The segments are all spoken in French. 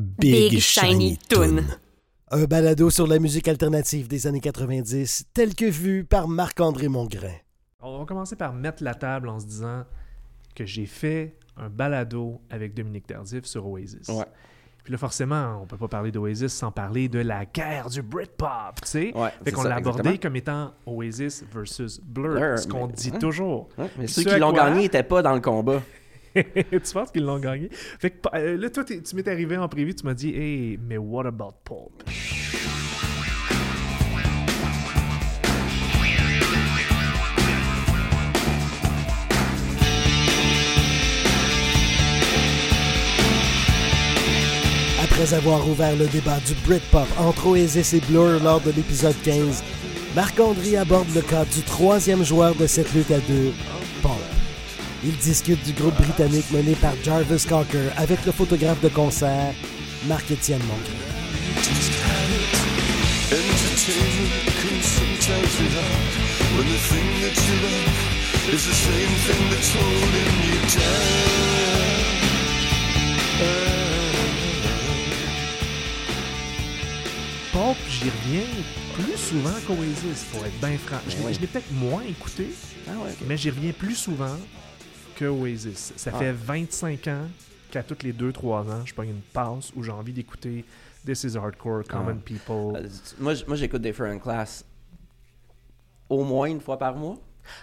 Big, Shiny Toon. Un balado sur la musique alternative des années 90, tel que vu par Marc-André Mongrain. On va commencer par mettre la table en se disant que j'ai fait un balado avec Dominique Tardif sur Oasis. Ouais. Puis là, forcément, on peut pas parler d'Oasis sans parler de la guerre du Britpop, tu sais. Ouais, fait c'est qu'on l'a abordé comme étant Oasis versus Blur, Blur, ce qu'on mais- dit ouais. toujours. Mais Puis ceux ce qui l'ont quoi- gagné n'étaient pas dans le combat. tu penses qu'ils l'ont gagné? Fait euh, là, toi, tu m'es arrivé en privé, tu m'as dit, hey, mais what about Pulp? Après avoir ouvert le débat du Britpop entre Oasis et Blur lors de l'épisode 15, Marc-André aborde le cas du troisième joueur de cette lutte à deux, Il discute du groupe britannique mené par Jarvis Cocker avec le photographe de concert, Marc-Étienne. Pulp, j'y reviens plus souvent qu'Oasis, pour être bien franc. Je l'ai- ouais. je l'ai peut-être moins écouté, Ah ouais, mais j'y reviens plus souvent que Oasis. Ça Ah. fait 25 ans qu'à toutes les 2-3 ans, je prends une passe où j'ai envie d'écouter This is Hardcore, Common Ah. People. Euh, moi, j'écoute Different Class au moins une fois par mois.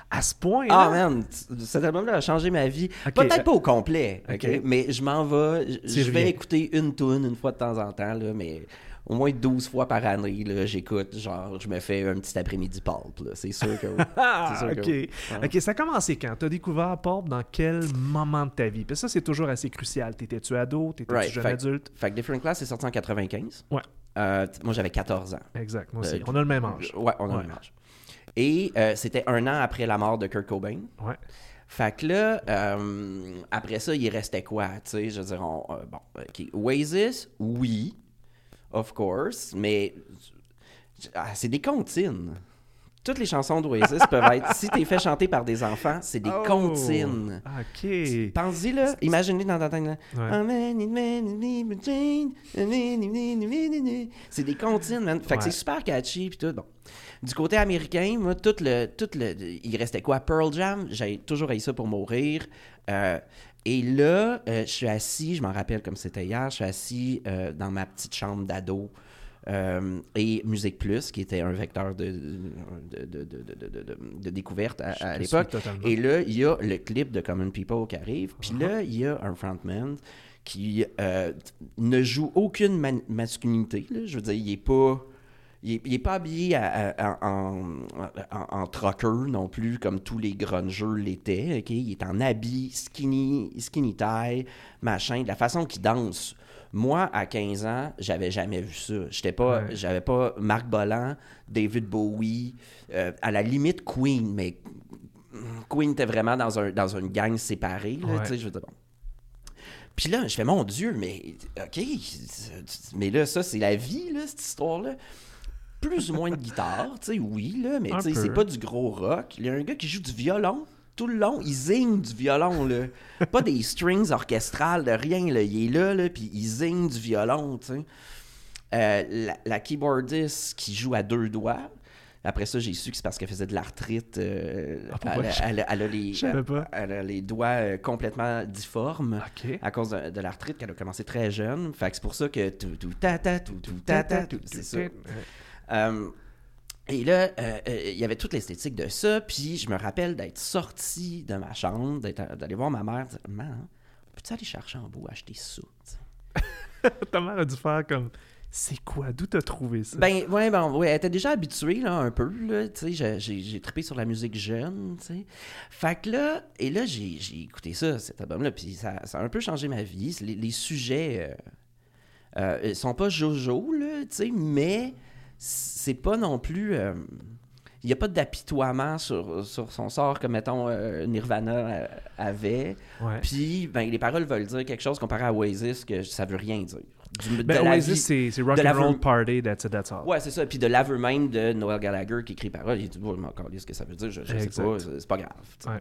À ce point Ah man, cet album-là a changé ma vie. Peut-être pas au complet, ok, Ok. mais je m'en vais. Je vais écouter une tune une fois de temps en temps, là, mais au moins 12 fois par année, j'écoute. Genre, je me fais un petit après-midi pulp. C'est sûr que oui. Ah, C'est sûr que ok. oui. Ouais. Ok, ça a commencé quand? T'as découvert Pulp dans quel moment de ta vie? Puis ça, c'est toujours assez crucial. T'étais-tu ado? T'étais-tu Right, jeune fait- adulte? Fait que Different Class est sorti en 95. Ouais. Euh, moi, j'avais 14 ans. Exact, moi aussi. Euh, On a le même âge. Ouais, on a Ouais. le même âge. Et euh, c'était un an après la mort de Kurt Cobain. Ouais. Fait que là, après ça, il restait quoi, tu sais, je veux dire, on- bon, OK, Oasis, oui, of course, mais ah, c'est des comptines. Toutes les chansons d'Oasis peuvent être, si t'es fait chanter par des enfants, c'est des Oh! comptines. Ah, Ok. Pense-y, là, imaginez dans ta tête. Ouais. C'est des comptines, man. Fait que c'est super catchy, puis tout, bon. Du côté américain, moi, tout le, tout le, il restait quoi? Pearl Jam, j'ai toujours eu ça pour mourir. Euh, et là, euh, je suis assis, je m'en rappelle comme c'était hier, je suis assis euh, dans ma petite chambre d'ado. euh, et Musique Plus, qui était un vecteur de, de, de, de, de- découverte à, l'époque. Et là, il y a le clip de Common People qui arrive. Puis Uh-huh. là, il y a un frontman qui ne joue aucune masculinité. là. Je veux dire, il est pas. Il est, il est pas habillé à- à- en, en, en trucker non plus, comme tous les grungeux l'étaient. Il est en habit, skinny, skinny tie, machin. De la façon qu'il danse. Moi, à 15 ans, j'avais jamais vu ça. J'étais pas, Ouais. j'avais pas Marc Bolan, David Bowie, euh, à la limite Queen, mais Queen était vraiment dans, un, dans une gang séparée. Là, Ouais. je veux dire, bon. Puis là, je fais, mon Dieu, mais OK, mais là, ça, c'est la vie, là, cette histoire-là. Plus ou moins de guitare, tu sais, oui, là, mais tu sais, c'est pas du gros rock. Il y a un gars qui joue du violon tout le long, il zigne du violon, là. pas des strings orchestrales, de rien, là. Il est là, là, puis il zigne du violon, tu sais. Euh, la, la keyboardiste qui joue à deux doigts. Après ça, j'ai su que c'est parce qu'elle faisait de l'arthrite. euh, Ah, elle, elle- elle a les, elle a doigts euh, complètement difformes à cause de, de l'arthrite qu'elle a commencé très jeune. Fait que c'est pour ça que tout, tout, ta, ta, tout, tout, ta, ta, tout, c'est ça. Euh, et là, euh, euh, il y avait toute l'esthétique de ça. Puis je me rappelle d'être sorti de ma chambre, d'être- d'aller voir ma mère, dire Maman, peux-tu aller chercher en bout acheter ça? Ta mère a dû faire comme C'est quoi? D'où t'as trouvé ça Ben, ouais, ben, ouais, elle était déjà habituée, là, un peu, là, tu sais, j'ai- trippé sur la musique jeune, tu sais. Fait que là, et là, j'ai écouté ça, cet album-là, puis ça, ça a un peu changé ma vie. Les, les sujets euh, euh, sont pas jojo, là, tu sais, mais c'est pas non plus... euh, il n'y a pas d'apitoiement sur, sur son sort comme, mettons, euh, Nirvana euh, avait. Ouais. Puis, ben, les paroles veulent dire quelque chose comparé à Oasis que ça veut rien dire. Du- de Ben, Oasis, c'est c'est la Rock'n'Roll ver- Party, that's it, that's all. Ouais, c'est ça. Puis de l'aveu même de Noel Gallagher qui écrit parole, il dit Bon, je m'en calisse ce que ça veut dire, je, je sais pas, c'est pas grave. Ouais.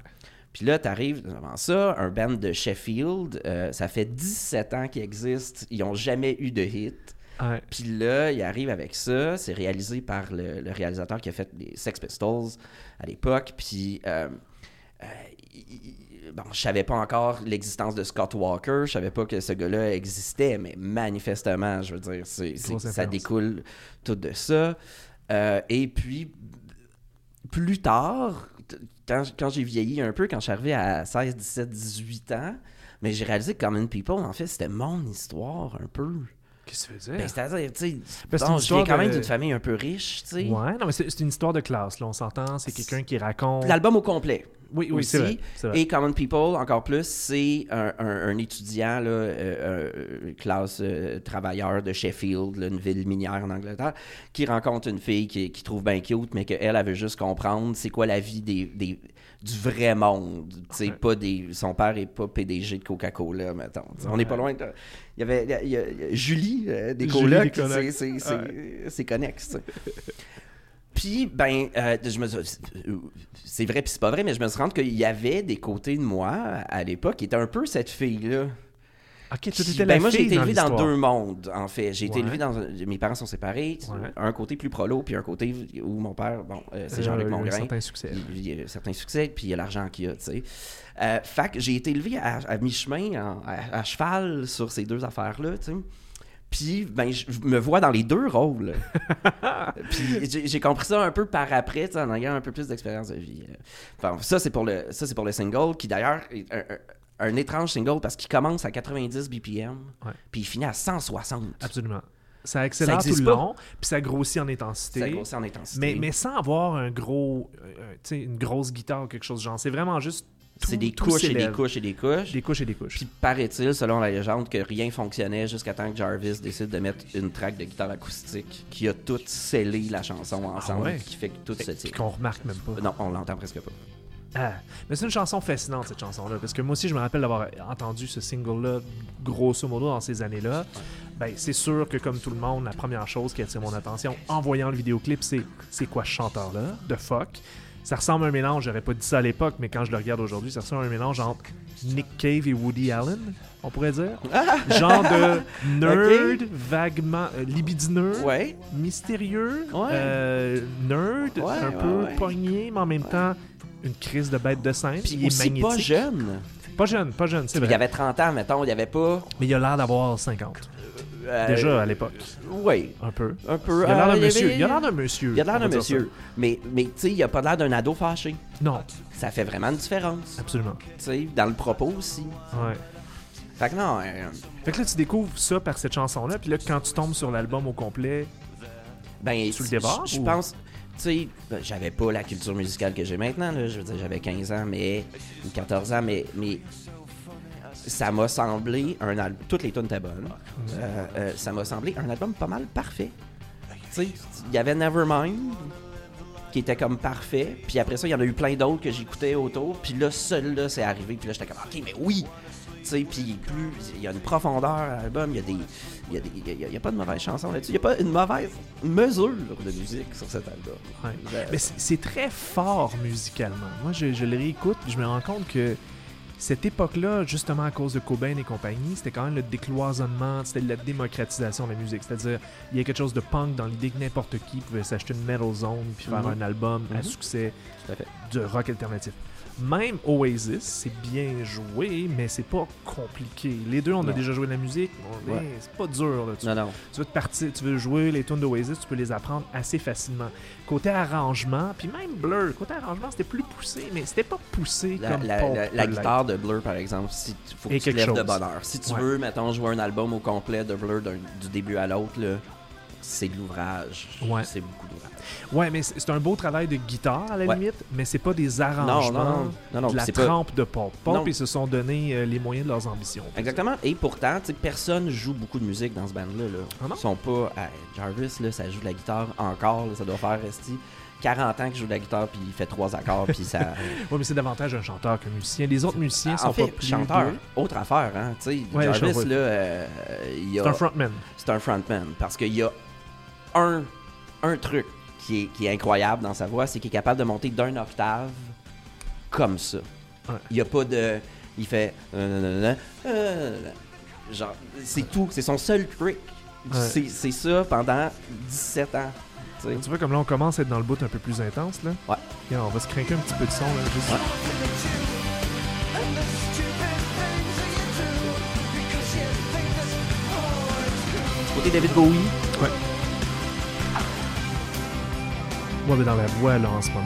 Puis là, t'arrives devant ça, un band de Sheffield, euh, ça fait 17 ans qu'ils existent, ils ont jamais eu de hit. Ouais. Puis là, il arrive avec ça. C'est réalisé par le, le réalisateur qui a fait les Sex Pistols à l'époque. Puis, euh, euh, il- bon, je savais pas encore l'existence de Scott Walker. Je savais pas que ce gars-là existait, mais manifestement, je veux dire, ça découle tout de ça. Euh, et puis, plus tard, quand, quand j'ai vieilli un peu, quand je suis arrivé à 16, 17, 18 ans, mais j'ai réalisé que Common People, en fait, c'était mon histoire un peu. Qu'est-ce que tu veux Ben, dire? c'est-à-dire, tu sais, Ben, je viens quand même d'une famille un peu riche, tu sais. Ouais, non, mais c'est une histoire de classe, là, on s'entend. C'est quelqu'un qui raconte. L'album au complet. Oui, oui, c'est vrai. Et Common People, encore plus, c'est un, un- un étudiant, là, euh, euh, classe euh, travailleur de Sheffield, là, une ville minière en Angleterre, qui rencontre une fille qui, qui trouve bien cute, mais qu'elle, elle veut juste comprendre c'est quoi la vie des, des- du vrai monde. Pas des, son père est pas PDG de Coca-Cola, mettons. On n'est pas loin de... Il y avait il y a- il y a- il y a Julie, euh, des colocs, c'est- connexe. Puis, ben, euh, je me c'est vrai puis c'est pas vrai, mais je me suis rendu qu'il y avait des côtés de moi à l'époque qui étaient un peu cette fille-là. Ok, tu étais ben, la moi, j'ai été élevé dans deux mondes, en fait. J'ai été Ouais. élevé dans. Mes parents sont séparés. Ouais. Un côté plus prolo, puis un côté où mon père, bon, euh, c'est Euh, Jean-Luc il y a eu un Mongrain. certain succès. Il y a certains succès, puis il y a l'argent qu'il y a, tu sais. Euh, fait que j'ai été élevé à, à mi-chemin, à, à cheval sur ces deux affaires-là, tu sais. Puis, ben, je me vois dans les deux rôles. puis j'ai- compris ça un peu par après, en ayant un peu plus d'expérience de vie. Enfin, ça, c'est pour le, ça, c'est pour le single, qui d'ailleurs un, étrange single parce qu'il commence à 90 BPM, Ouais. puis il finit à 160. Absolument. Ça accélère tout le pas? long, puis ça grossit en intensité. Ça grossit en intensité. Mais, mais sans avoir un gros, euh, une grosse guitare ou quelque chose de genre. C'est vraiment juste. c'est des couches et des couches et des couches. Des couches et des couches. Puis paraît-il, selon la légende, que rien fonctionnait jusqu'à temps que Jarvis décide de mettre une track de guitare acoustique qui a tout scellé la chanson ensemble, ouais? qui fait que tout se qu'on remarque même pas. Non, on l'entend presque pas. Ah. Mais c'est une chanson fascinante, cette chanson-là. Parce que moi aussi, je me rappelle d'avoir entendu ce single-là, grosso modo, dans ces années-là. Ben, c'est sûr que, comme tout le monde, la première chose qui attire mon attention en voyant le vidéoclip, c'est c'est quoi ce chanteur-là, de fuck? Ça ressemble à un mélange, j'aurais pas dit ça à l'époque, mais quand je le regarde aujourd'hui, ça ressemble à un mélange entre Nick Cave et Woody Allen, on pourrait dire. Genre de nerd, vaguement euh, libidineux, Ouais. mystérieux, Ouais. euh, nerd, Ouais, un peu pogné, mais en même temps une crise de bête de scène. Puis il est aussi pas jeune. Pas jeune, pas jeune, c'est Il vrai. avait 30 ans, mettons, il avait pas. Mais il a l'air d'avoir 50. euh, Déjà à l'époque. Oui, Un peu. un peu. Il a l'air euh, d'un monsieur. Il a l'air d'un monsieur. Il a l'air d'un monsieur. Mais, mais tu sais, il a pas l'air d'un ado fâché. Non, Ça fait vraiment une différence. absolument. Tu sais, dans le propos aussi. Ouais. Fait que non, euh, Fait que là, tu découvres ça par cette chanson-là, puis là, quand tu tombes sur l'album au complet, Ben, Sous le débarre, Je pense, sais, ben, j'avais pas la culture musicale que j'ai maintenant, là. Je veux dire, j'avais 15 ans, mais. ou 14 ans, mais. mais ça m'a semblé un album. Toutes les tunes étaient bonnes. Euh, euh, ça m'a semblé un album pas mal parfait. Tu sais, il y avait Nevermind, qui était comme parfait. Puis après ça, il y en a eu plein d'autres que j'écoutais autour. Puis là, celui-là, c'est arrivé. Puis là, j'étais comme, OK, mais oui! Puis plus. Il y a une profondeur à l'album. Il y a des. Il y a, y a- y a pas de mauvaise chanson là-dessus. Il n'y a pas une mauvaise mesure de musique sur cet album. Ouais. Mais c'est très fort musicalement. Moi, je, je le réécoute, je me rends compte que cette époque-là, justement à cause de Cobain et compagnie, c'était quand même le décloisonnement, c'était la démocratisation de la musique. C'est-à-dire, il y a quelque chose de punk dans l'idée que n'importe qui pouvait s'acheter une Metal Zone puis faire Mhm. un album à Mhm. succès de rock alternatif. Même Oasis, c'est bien joué, mais c'est pas compliqué. Les deux, on a déjà joué de la musique, Ouais. mais c'est pas dur. Là. Tu, Non, non. tu veux te partir, tu veux jouer les tunes d'Oasis, tu peux les apprendre assez facilement. Côté arrangement, puis même Blur, côté arrangement, c'était plus poussé, mais c'était pas poussé La, comme la- la- guitare de Blur, par exemple, si tu faut que Et tu te lèves de chose. heure. Si tu Ouais. veux, mettons, jouer un album au complet de Blur du début à l'autre, c'est de l'ouvrage. Ouais. C'est beaucoup. Ouais, mais c'est un beau travail de guitare à la Ouais. limite, mais c'est pas des arrangements non, non. non, non de la pas... trempe de. Pulp, Non. ils se sont donné euh, les moyens de leurs ambitions. Exactement. Et pourtant, tu sais, personne joue beaucoup de musique dans ce band-là. Là. Ah? Ils sont pas... Jarvis, là, ça joue de la guitare encore. là, ça doit faire rester 40 ans qu'il joue de la guitare, puis il fait trois accords, puis ça... Ouais, mais c'est davantage un chanteur qu'un musicien. Les autres musiciens en sont fait, pas plus chanteur, doués. autre affaire, hein. Tu sais, Ouais, Jarvis, là, euh, il y a... C'est un frontman. c'est un frontman. Parce qu'il y a un, un truc qui est, qui est incroyable dans sa voix, c'est qu'il est capable de monter d'un octave comme ça. Ouais. Il n'y a pas de. Il fait. euh, euh. Genre, c'est tout. C'est son seul trick. Ouais. C'est ça pendant 17 ans. tu vois, comme là, on commence à être dans le bout un peu plus intense, là. Ouais. Regarde, on va se craquer un petit peu de son, là, juste. Ouais. Côté David Bowie, Moi, mais dans la voix, là, en ce moment.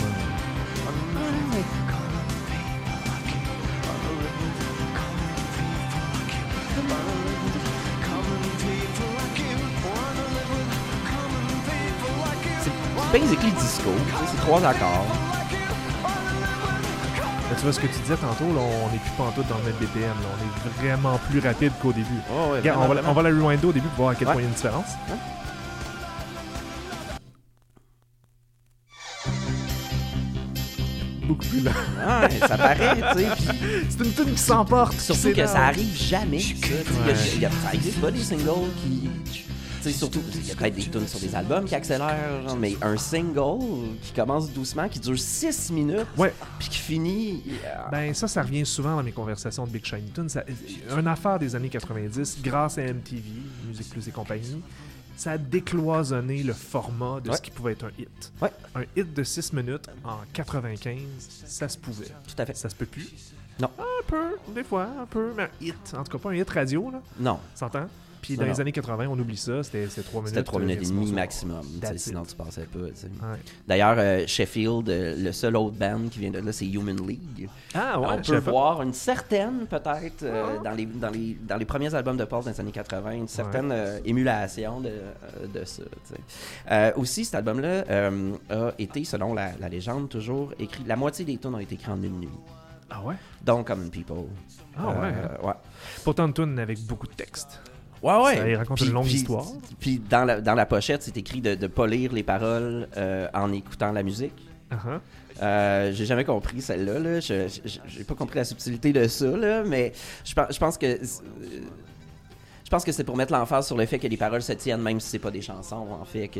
c'est basically disco. C'est trois accords. Mais tu vois ce que tu disais tantôt, là, on n'est plus pantoute dans le même BPM, là. On est vraiment plus rapide qu'au début. Oh, ouais, Regarde, vraiment, on, va, vraiment. on va la rewinder au début pour voir à quel Ouais. point il y a une différence. Beaucoup plus. Ouais, ça paraît, tu sais. C'est une tune qui s'emporte. Surtout que ça arrive jamais. ça, tu sais, il y a- Ouais. il y a- Ça existe pas des singles qui. Tu sais, surtout, il y a peut-être des tunes sur des albums qui accélèrent, genre, mais un single qui commence doucement, qui dure 6 minutes, Ouais. puis qui finit. euh, Ben ça, ça revient souvent dans mes conversations de Big Shiny Tunes. Une affaire des années 90, grâce à MTV, Musique Plus et compagnie, ça a décloisonné le format de Ouais. ce qui pouvait être un hit. Ouais. Un hit de 6 minutes en 95, ça se pouvait. Tout à fait. Ça se peut plus. Non. Un peu, des fois, un peu, mais un hit. En tout cas, pas un hit radio, là. Non, S'entend? Puis dans non. les années 80, on oublie ça. C'était 3 minutes. c'était 3 euh, minutes et demie maximum, sinon tu passais pas. Ouais. D'ailleurs, euh, Sheffield, euh, le seul autre band qui vient de là, c'est Human League. Ah ouais, on peut voir une certaine, peut-être, euh, Ah. dans, les, dans, les, dans les premiers albums de Paul dans les années 80, une certaine émulation de, de ça. aussi, cet album-là a été, selon la, la légende, toujours écrit. La moitié des tunes ont été écrites en une nuit. Ah ouais? Donc, Common People. Ah ouais. Euh, ouais. Pourtant, une tune avec beaucoup de texte. Ouais, ouais. Ça, il raconte une longue histoire. Puis dans la, dans la pochette, c'est écrit de ne pas lire les paroles euh, en écoutant la musique. Ah ah. Euh, j'ai jamais compris celle-là. Là. Je, pas compris la subtilité de ça, là, mais je, je pense que. Je pense que c'est pour mettre l'emphase sur le fait que les paroles se tiennent, même si c'est pas des chansons, en fait, que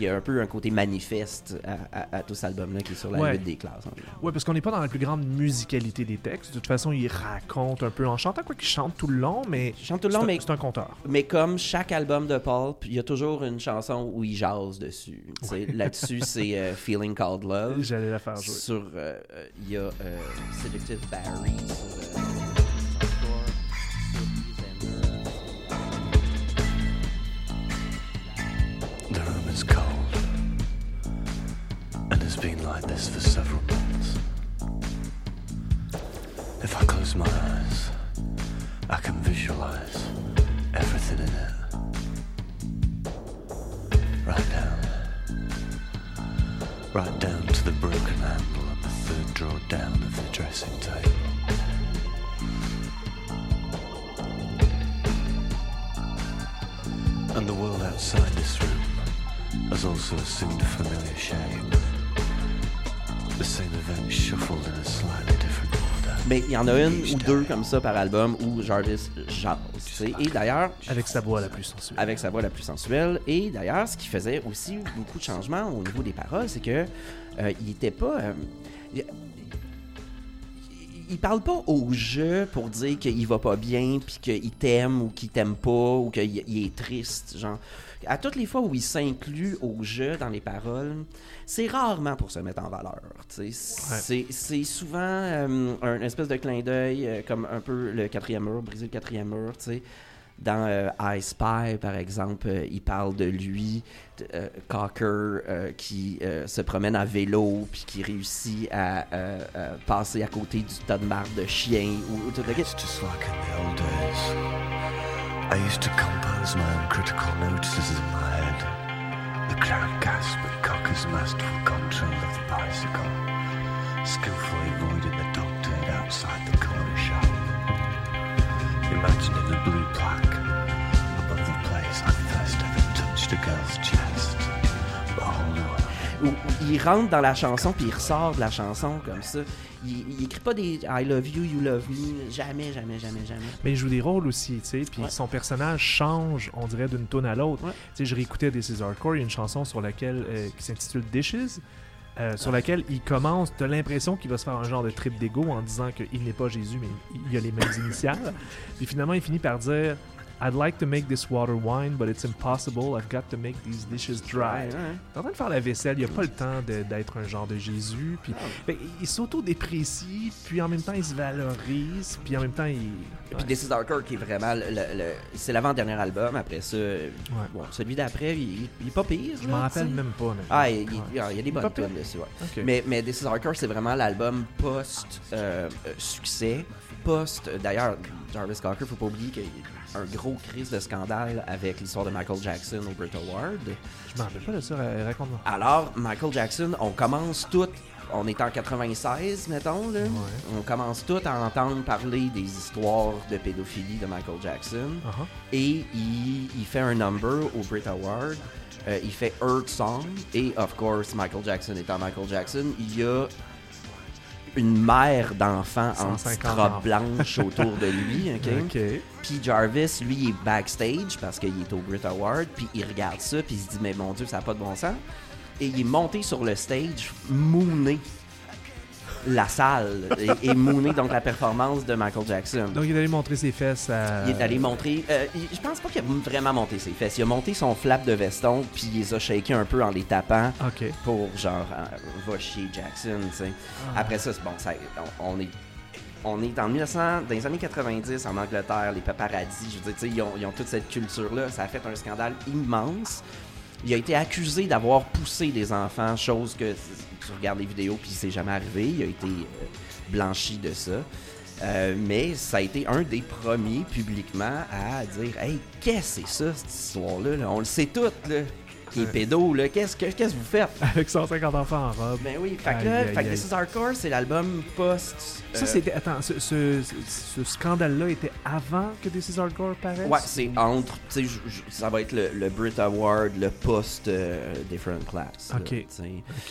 y a un peu un côté manifeste à, à- à tout cet album-là qui est sur la Ouais. lutte des classes. en fait. Ouais, parce qu'on n'est pas dans la plus grande musicalité des textes. De toute façon, il raconte un peu en chantant, quoi qu'il chante tout le long, mais chante tout le c'est long, mais, c'est un conteur. mais comme chaque album de Pulp, il y a toujours une chanson où il jase dessus. Là-dessus, c'est euh, Feeling Called Love. J'allais la faire jouer. Sur, euh, euh, il y a euh, Seductive Barry sur, is cold, and has been like this for several months. If I close my eyes, I can visualize everything in it. Right down. Right down to the broken handle and the third drawer down of the dressing table. And the world outside this room has also assumed a familiar shape. The same event shuffled in a slightly different order. Mais il y en a une ou deux comme ça par album où Jarvis jase. Et d'ailleurs, Avec sa voix la plus sensuelle. avec sa voix la plus sensuelle. Et d'ailleurs, ce qui faisait aussi beaucoup de changements au niveau des paroles, c'est que euh, il était pas. euh, il, parle pas au jeu pour dire qu'il va pas bien, puis qu'il t'aime ou qu'il t'aime pas, ou qu'il il est triste. Genre, à toutes les fois où il s'inclut au jeu dans les paroles, c'est rarement pour se mettre en valeur. tu sais. C'est souvent euh, un espèce de clin d'œil, euh, comme un peu le quatrième mur, briser le quatrième mur, tu sais. Dans euh, I Spy, par exemple, euh, il parle de lui, de, euh, Cocker, euh, qui euh, se promène à vélo, puis qui réussit à euh, euh, passer à côté du tas de marde de chien. Ou, le It's just like in the old days. I used to compose my own critical notices in my head. The crowd gasped at Cocker's masterful control of the bicycle, skillfully avoiding the dog outside the corner shop. Imagining the blue plaque above the place I first ever touched a girl's chest. But hold on. où, où il rentre dans la chanson puis il ressort de la chanson comme ça. Il, il écrit pas des I love you, you love me, jamais, jamais, jamais, jamais. Mais il joue des rôles aussi, tu sais. Puis Ouais. son personnage change, on dirait, d'une tune à l'autre. Ouais. Tu sais, je réécoutais This Is Hardcore, il y a une chanson sur laquelle, euh, qui s'intitule Dishes. Euh, sur laquelle il commence, t'as l'impression qu'il va se faire un genre de trip d'ego en disant qu'il n'est pas Jésus, mais il a les mêmes initiales. Puis finalement, il finit par dire I'd like to make this water wine, but it's impossible. I've got to make these dishes dry. Ouais, en train de faire la vaisselle, il a pas le temps d'être un genre de Jésus. Puis ben, il s'auto-déprécie, puis en même temps il se valorise, puis en même temps il. Puis Ouais. This is Hardcore qui est vraiment le, le- le- c'est l'avant-dernier album. Après ça, bon, celui d'après, il, il est pas pire. Je m'en rappelle même pas. honnêtement. Ah, il, il- Ouais. il y a des bonnes tunes dessus, ouais. Ok. Mais, mais This is Hardcore, c'est vraiment l'album post-succès. post. euh, D'ailleurs, Jarvis Cocker, faut pas oublier eu un gros crise de scandale avec l'histoire de Michael Jackson au Brit Award. Je m'en rappelle pas de ça, ra- raconte-moi. Alors, Michael Jackson, on commence tout. On est en 96, mettons, là. Ouais. On commence tout à entendre parler des histoires de pédophilie de Michael Jackson. Uh-huh. Et il, il fait un number au Brit Award. Euh, il fait Earth Song. Et, of course, Michael Jackson étant Michael Jackson, il y a une mère d'enfants en 150 petite robe blanche autour de lui. OK? Ok. Puis Jarvis, lui, il est backstage parce qu'il est au Brit Award. Puis il regarde ça. Puis il se dit, mais mon Dieu, ça n'a pas de bon sens. Et il est monté sur le stage, mooné la salle. et, et mooné donc la performance de Michael Jackson. Donc il est allé montrer ses fesses à. Il est allé montrer. euh, je pense pas qu'il a vraiment monté ses fesses. Il a monté son flap de veston, puis il les a shaké un peu en les tapant pour genre euh, va chier Jackson, tu sais. Ah. Après ça, c'est bon, ça, on, on est. On est en 1900, dans les années 90 en Angleterre, les paparazzis, je veux dire, ils ont, ils ont toute cette culture-là. Ça a fait un scandale immense. Il a été accusé d'avoir poussé des enfants, chose que tu regardes les vidéos puis c'est jamais arrivé. Il a été euh, blanchi de ça. Euh, mais ça a été un des premiers publiquement à dire Hey, qu'est-ce que c'est ça, cette histoire-là? là? On le sait tout, là. Qui est pédo, là. Qu'est-ce que, qu'est-ce que vous faites? Avec 150 enfants en robe. Ben oui, fait que là, fait que. This is Hardcore, c'est l'album post. Ça, euh, c'était. Attends, ce, ce, scandale-là était avant que This is Hardcore paraisse? Ouais, c'est entre. Tu sais, ça va être le, le Brit Award, le post euh, Different Class. là, Ok.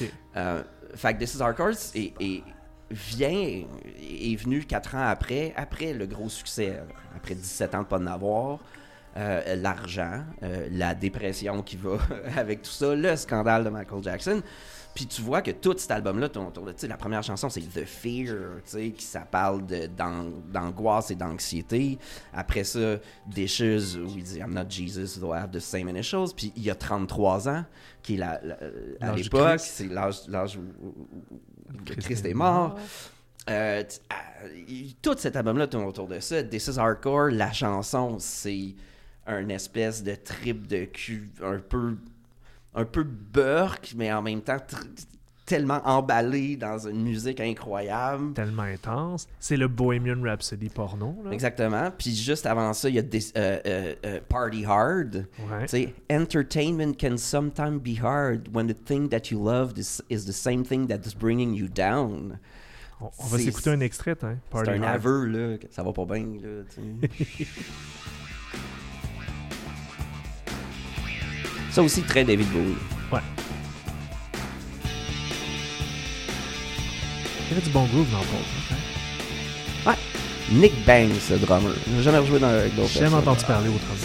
Ok. Euh, fait que This is Hardcore est, est- vient, est venu quatre ans après, après le gros succès, après 17 ans de pas en avoir. Euh, l'argent, euh, la dépression qui va avec tout ça, le scandale de Michael Jackson. Puis tu vois que tout cet album-là, ton- ton- tu sais, la première chanson, c'est The Fear, qui ça parle de- d'an- d'angoisse et d'anxiété. Après ça, Dishes, où il dit I'm not Jesus, though I have the same initials. Puis il y a 33 ans, qui est la, la- à l'époque, c'est l'âge où, Christ Christ est mort. Euh, ah, tout cet album-là tourne autour de ça. This is Hardcore, la chanson, c'est un espèce de trip de cul un peu un peu burk, mais en même temps tellement emballé dans une musique incroyable. Tellement intense. C'est le Bohemian Rhapsody porno. Là. Exactement. Puis juste avant ça, il y a des, euh, euh, euh, Party Hard. Ouais. Entertainment can sometimes be hard when the thing that you love is, is the same thing that is bringing you down. On, on va s'écouter un extrait, hein. C'est un aveu, là, ça va pas bien, là, Ça aussi, très David Bowie. Ouais. Il y avait du bon groove dans le hein? Ouais. Nick Banks, le drummer. J'ai jamais rejoué dans, avec d'autres J'ai jamais entendu parler autrement.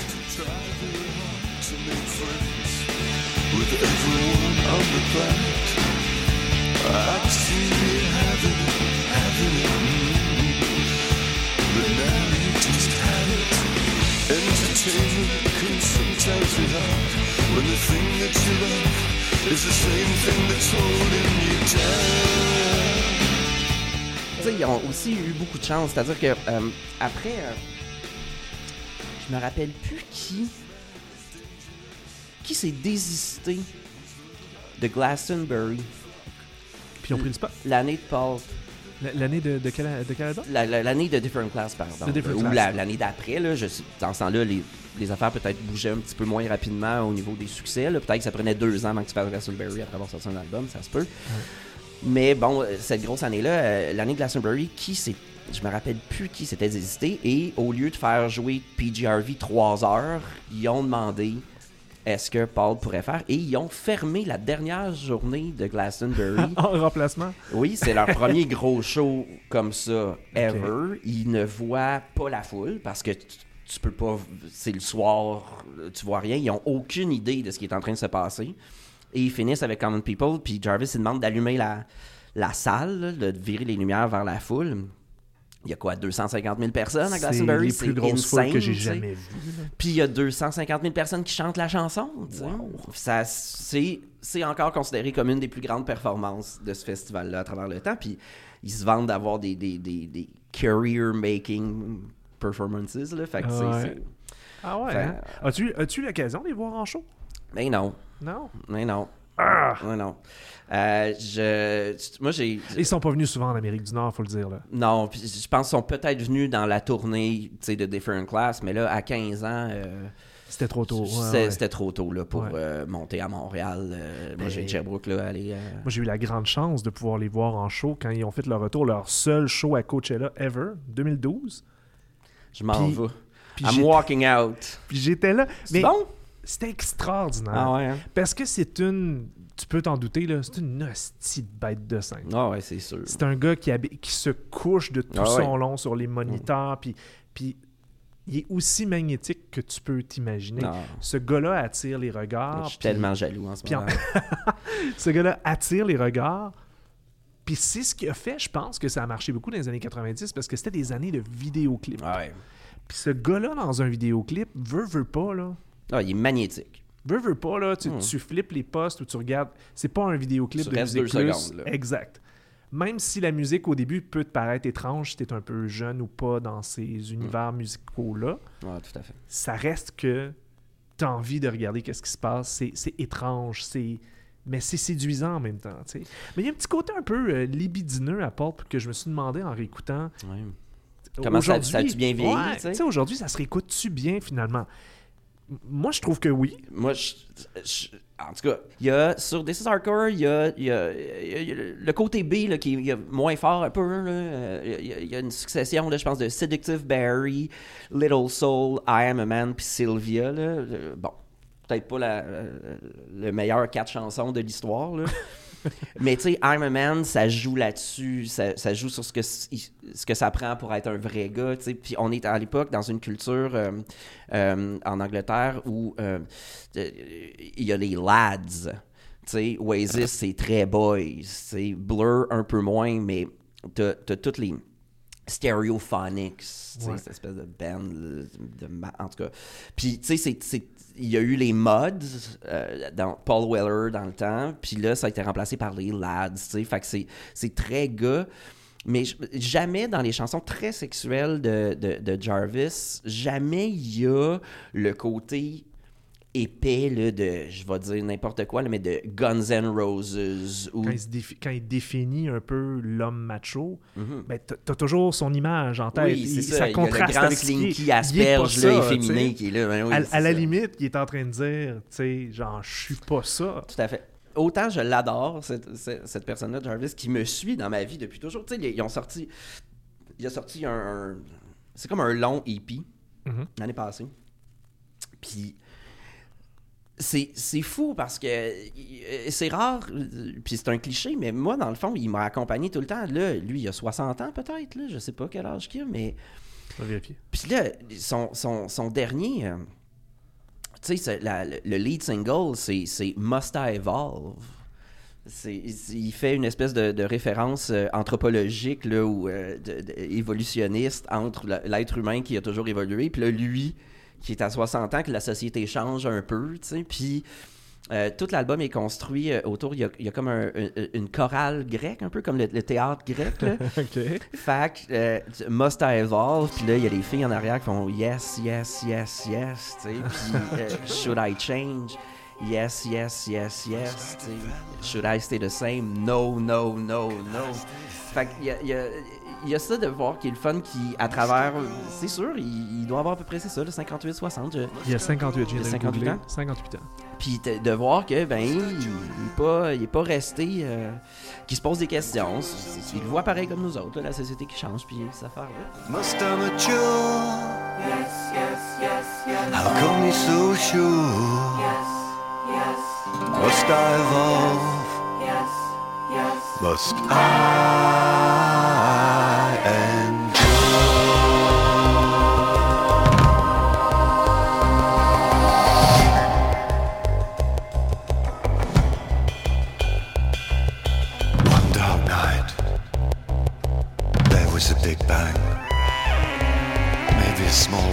with everyone on the planet. That you love is the same thing that's holding you down. Tu sais, ils ont aussi eu beaucoup de chance. C'est-à-dire que euh, après, euh, je me rappelle plus qui qui s'est désisté de Glastonbury Puis ils ont pris le spot. l'année de Paul. L'année de, de, quel, de quel album La- la- L'année de Different Class, pardon. Different Ou Class. la- l'année d'après, là. Je, dans ce temps-là, les, les affaires peut-être bougeaient un petit peu moins rapidement au niveau des succès. Peut-être que ça prenait deux ans avant que tu fasses Glastonbury après avoir sorti un album, ça se peut. Mais bon, euh, cette grosse année-là, euh, l'année de Glastonbury, qui s'est. Je me rappelle plus qui s'était désisté. Et au lieu de faire jouer PGRV 3 heures, ils ont demandé est-ce que Paul pourrait faire? Et ils ont fermé la dernière journée de Glastonbury. En remplacement? Oui, c'est leur premier gros show comme ça ever. Ils ne voient pas la foule parce que tu, peux pas. C'est le soir, tu vois rien. Ils ont aucune idée de ce qui est en train de se passer. Et ils finissent avec Common People, puis Jarvis, il demande d'allumer la, la salle, là, de virer les lumières vers la foule. Il y a quoi, 250 000 personnes à C'est Glastonbury? les plus grosses foules insane, que j'ai jamais vues. Puis il y a 250 000 personnes qui chantent la chanson. Ça, c'est, c'est encore considéré comme une des plus grandes performances de ce festival-là à travers le temps. Puis ils se vendent d'avoir des, des, des, des career-making performances. Là. Fait que c'est- Ouais. Ah ouais, Fait- hein? As-tu eu l'occasion de les voir en show? Mais non, Non? mais non. Ah! Mais non. Euh, je, moi, j'ai. Ils sont pas venus souvent en Amérique du Nord, faut le dire. Là. Non, puis je pense qu'ils sont peut-être venus dans la tournée tu sais, de Different Class, mais là, à 15 ans. euh, C'était trop tôt. ouais, C'était ouais. trop tôt là, pour Ouais. euh, monter à Montréal. Euh, moi, Ben- j'ai Sherbrooke là, aller. euh, Moi, j'ai eu la grande chance de pouvoir les voir en show quand ils ont fait leur retour, leur seul show à Coachella ever, 2012. Je m'en vais. I'm walking out. Puis j'étais là. C'est Mais bon? c'était extraordinaire. Ah ouais, hein? Parce que c'est une. Tu peux t'en douter, là. C'est une hostie de bête de scène. Ah ouais, c'est sûr. C'est un gars qui, qui se couche de tout Ah son ouais. long sur les moniteurs. Puis, puis il est aussi magnétique que tu peux t'imaginer. Ce gars-là attire les regards. je suis tellement jaloux en ce en- moment. Ce gars-là attire les regards. Puis c'est ce qui a fait, je pense, que ça a marché beaucoup dans les années 90 parce que c'était des années de vidéoclip. Ah ouais. Puis ce gars-là, dans un vidéoclip, veut, veut pas, là. Ah, il est magnétique. Veux, veux pas, là, tu, Hmm. tu flippes les postes ou tu regardes. C'est pas un vidéoclip Tu de musique deux plus. secondes, là. Exact. Même si la musique au début peut te paraître étrange si t'es un peu jeune ou pas dans ces univers musicaux-là, Ah, tout à fait. ça reste que t'as envie de regarder qu'est-ce qui se passe. C'est, c'est étrange, c'est... Mais c'est séduisant en même temps, tu sais. Mais il y a un petit côté un peu euh, libidineux à Pulp que je me suis demandé en réécoutant. Ouais. Comment ça- a-tu bien vieilli, Ouais, aujourd'hui, ça se réécoute-tu bien finalement? Moi, je trouve que oui. Moi, je, je- en tout cas, il y a sur This is Hardcore, il y a, il y a- il y a- il y a le côté B là, qui est moins fort un peu. là. Euh, Il y a- il y, a une succession, là, je pense, de Seductive Barry, Little Soul, I Am a Man, puis Sylvia. là. Euh, Bon, peut-être pas la, euh, le meilleur quatre chansons de l'histoire. Mais tu sais, a Man, ça joue là-dessus, ça, joue sur ce que, ce que ça prend pour être un vrai gars. Puis on est à l'époque dans une culture euh, euh, en Angleterre où il y a les lads. Tu sais, Oasis, c'est très boys. Blur, un peu moins, mais t'as as toutes les stereophonics, Ouais. cette espèce de band, de, de ma- en tout cas. Puis, tu sais, il y a eu les mods euh, dans Paul Weller dans le temps, puis là, ça a été remplacé par les lads, tu sais. Fait que c'est- très gars. Mais jamais dans les chansons très sexuelles de, de, de Jarvis, jamais il y a le côté épais là, de, je vais dire n'importe quoi, là, mais de Guns N' Roses ou Quand il, se défi- quand il définit un peu l'homme macho, Mhm. ben, t'as- toujours son image en tête. Oui, Il- ça. ça il y a le contraste grand avec slinky asperge ça, là, efféminé qui est là. Ben oui, à, la limite, il est en train de dire, tu sais, genre, je suis pas ça. Tout à fait. Autant je l'adore, cette, cette, cette personne-là, Jarvis, qui me suit dans ma vie depuis toujours. Tu sais, ils, ils ont sorti. Il a sorti un. un- c'est comme un long EP Mhm. l'année passée. Puis. C'est, fou parce que euh, c'est rare, euh, puis c'est un cliché, mais moi, dans le fond, il m'a accompagné tout le temps. Là, lui, il a 60 ans peut-être, là, je sais pas quel âge qu'il a, mais puis là, son, son, son dernier, euh, tu sais, le, le lead single, c'est, Must I Evolve. Il fait une espèce de, de référence euh, anthropologique là, ou euh, de- de- évolutionniste entre l'être humain qui a toujours évolué, puis là, lui, qui est à 60 ans, que la société change un peu, tu sais, puis... euh, tout l'album est construit euh, autour, il y a, il y a comme un- un- une chorale grecque, un peu comme le, le théâtre grec. Là. OK. Fait que, euh, Must I Evolve, puis là, il y a les filles en arrière qui font Yes, yes, yes, yes, tu sais, puis Should I change? Yes, yes, yes, yes, tu sais. Should I stay the same? No, no, no, no. Fait qu'il y a, y, a, il y a ça de voir qui est le fun qui, à travers, c'est sûr, il, il doit avoir à peu près, c'est ça, le 58-60. je- Il y a 58, je viens Il y a de le 58 googler. ans? 58 ans. Puis de, voir que, ben, il, il est pas, il est pas resté, euh, qu'il se pose des questions. Il le voit pareil comme nous autres, là, la société qui change, puis cette affaire-là. Must I mature? Yes, yes, yes, yes. How come you're so sure? Yes, yes. Must I evolve? Yes, yes. Must I small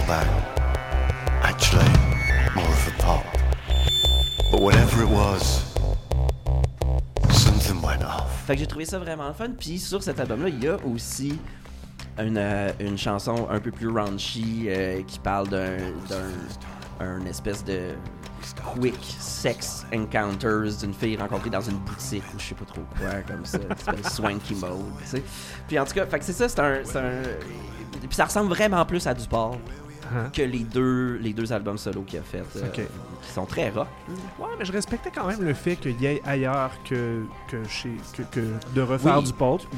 something went off. Fait que j'ai trouvé ça vraiment fun. Puis sur cet album-là, il y a aussi une, euh, une chanson un peu plus raunchy euh, qui parle d'un, d'un un espèce de quick sex encounters d'une fille rencontrée dans une boutique ou je sais pas trop quoi comme ça, swanky mode, tu sais. Puis en tout cas, fait que c'est ça, c'est un, un- puis ça ressemble vraiment plus à du port Hein? que les deux les deux albums solo qu'il a fait, euh, qui sont très rock. Ouais, mais je respectais quand même le fait qu'il y ait ailleurs que, que, chez, que, que de refaire Oui. du.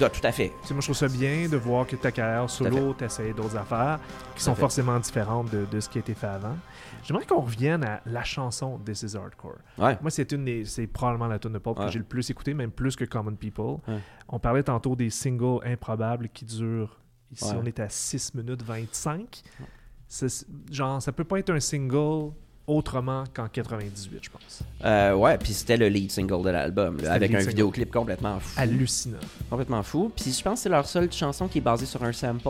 Ah, tout à fait. Tu sais, moi, je trouve ça bien de voir que ta carrière solo, t'essayes d'autres affaires qui sont forcément différentes de, de ce qui a été fait avant. J'aimerais qu'on revienne à la chanson This is Hardcore. Ouais. Moi, c'est une des- c'est probablement la tune de pop Ouais. que j'ai le plus écouté, même plus que Common People. Ouais. On parlait tantôt des singles improbables qui durent. Ici, Ouais. on est à 6 minutes 25. Genre, ça peut pas être un single autrement qu'en 98, je pense. Euh, ouais, puis c'était le lead single de l'album, avec un vidéoclip complètement fou. Hallucinant. Complètement fou. Puis je pense que c'est leur seule chanson qui est basée sur un sample.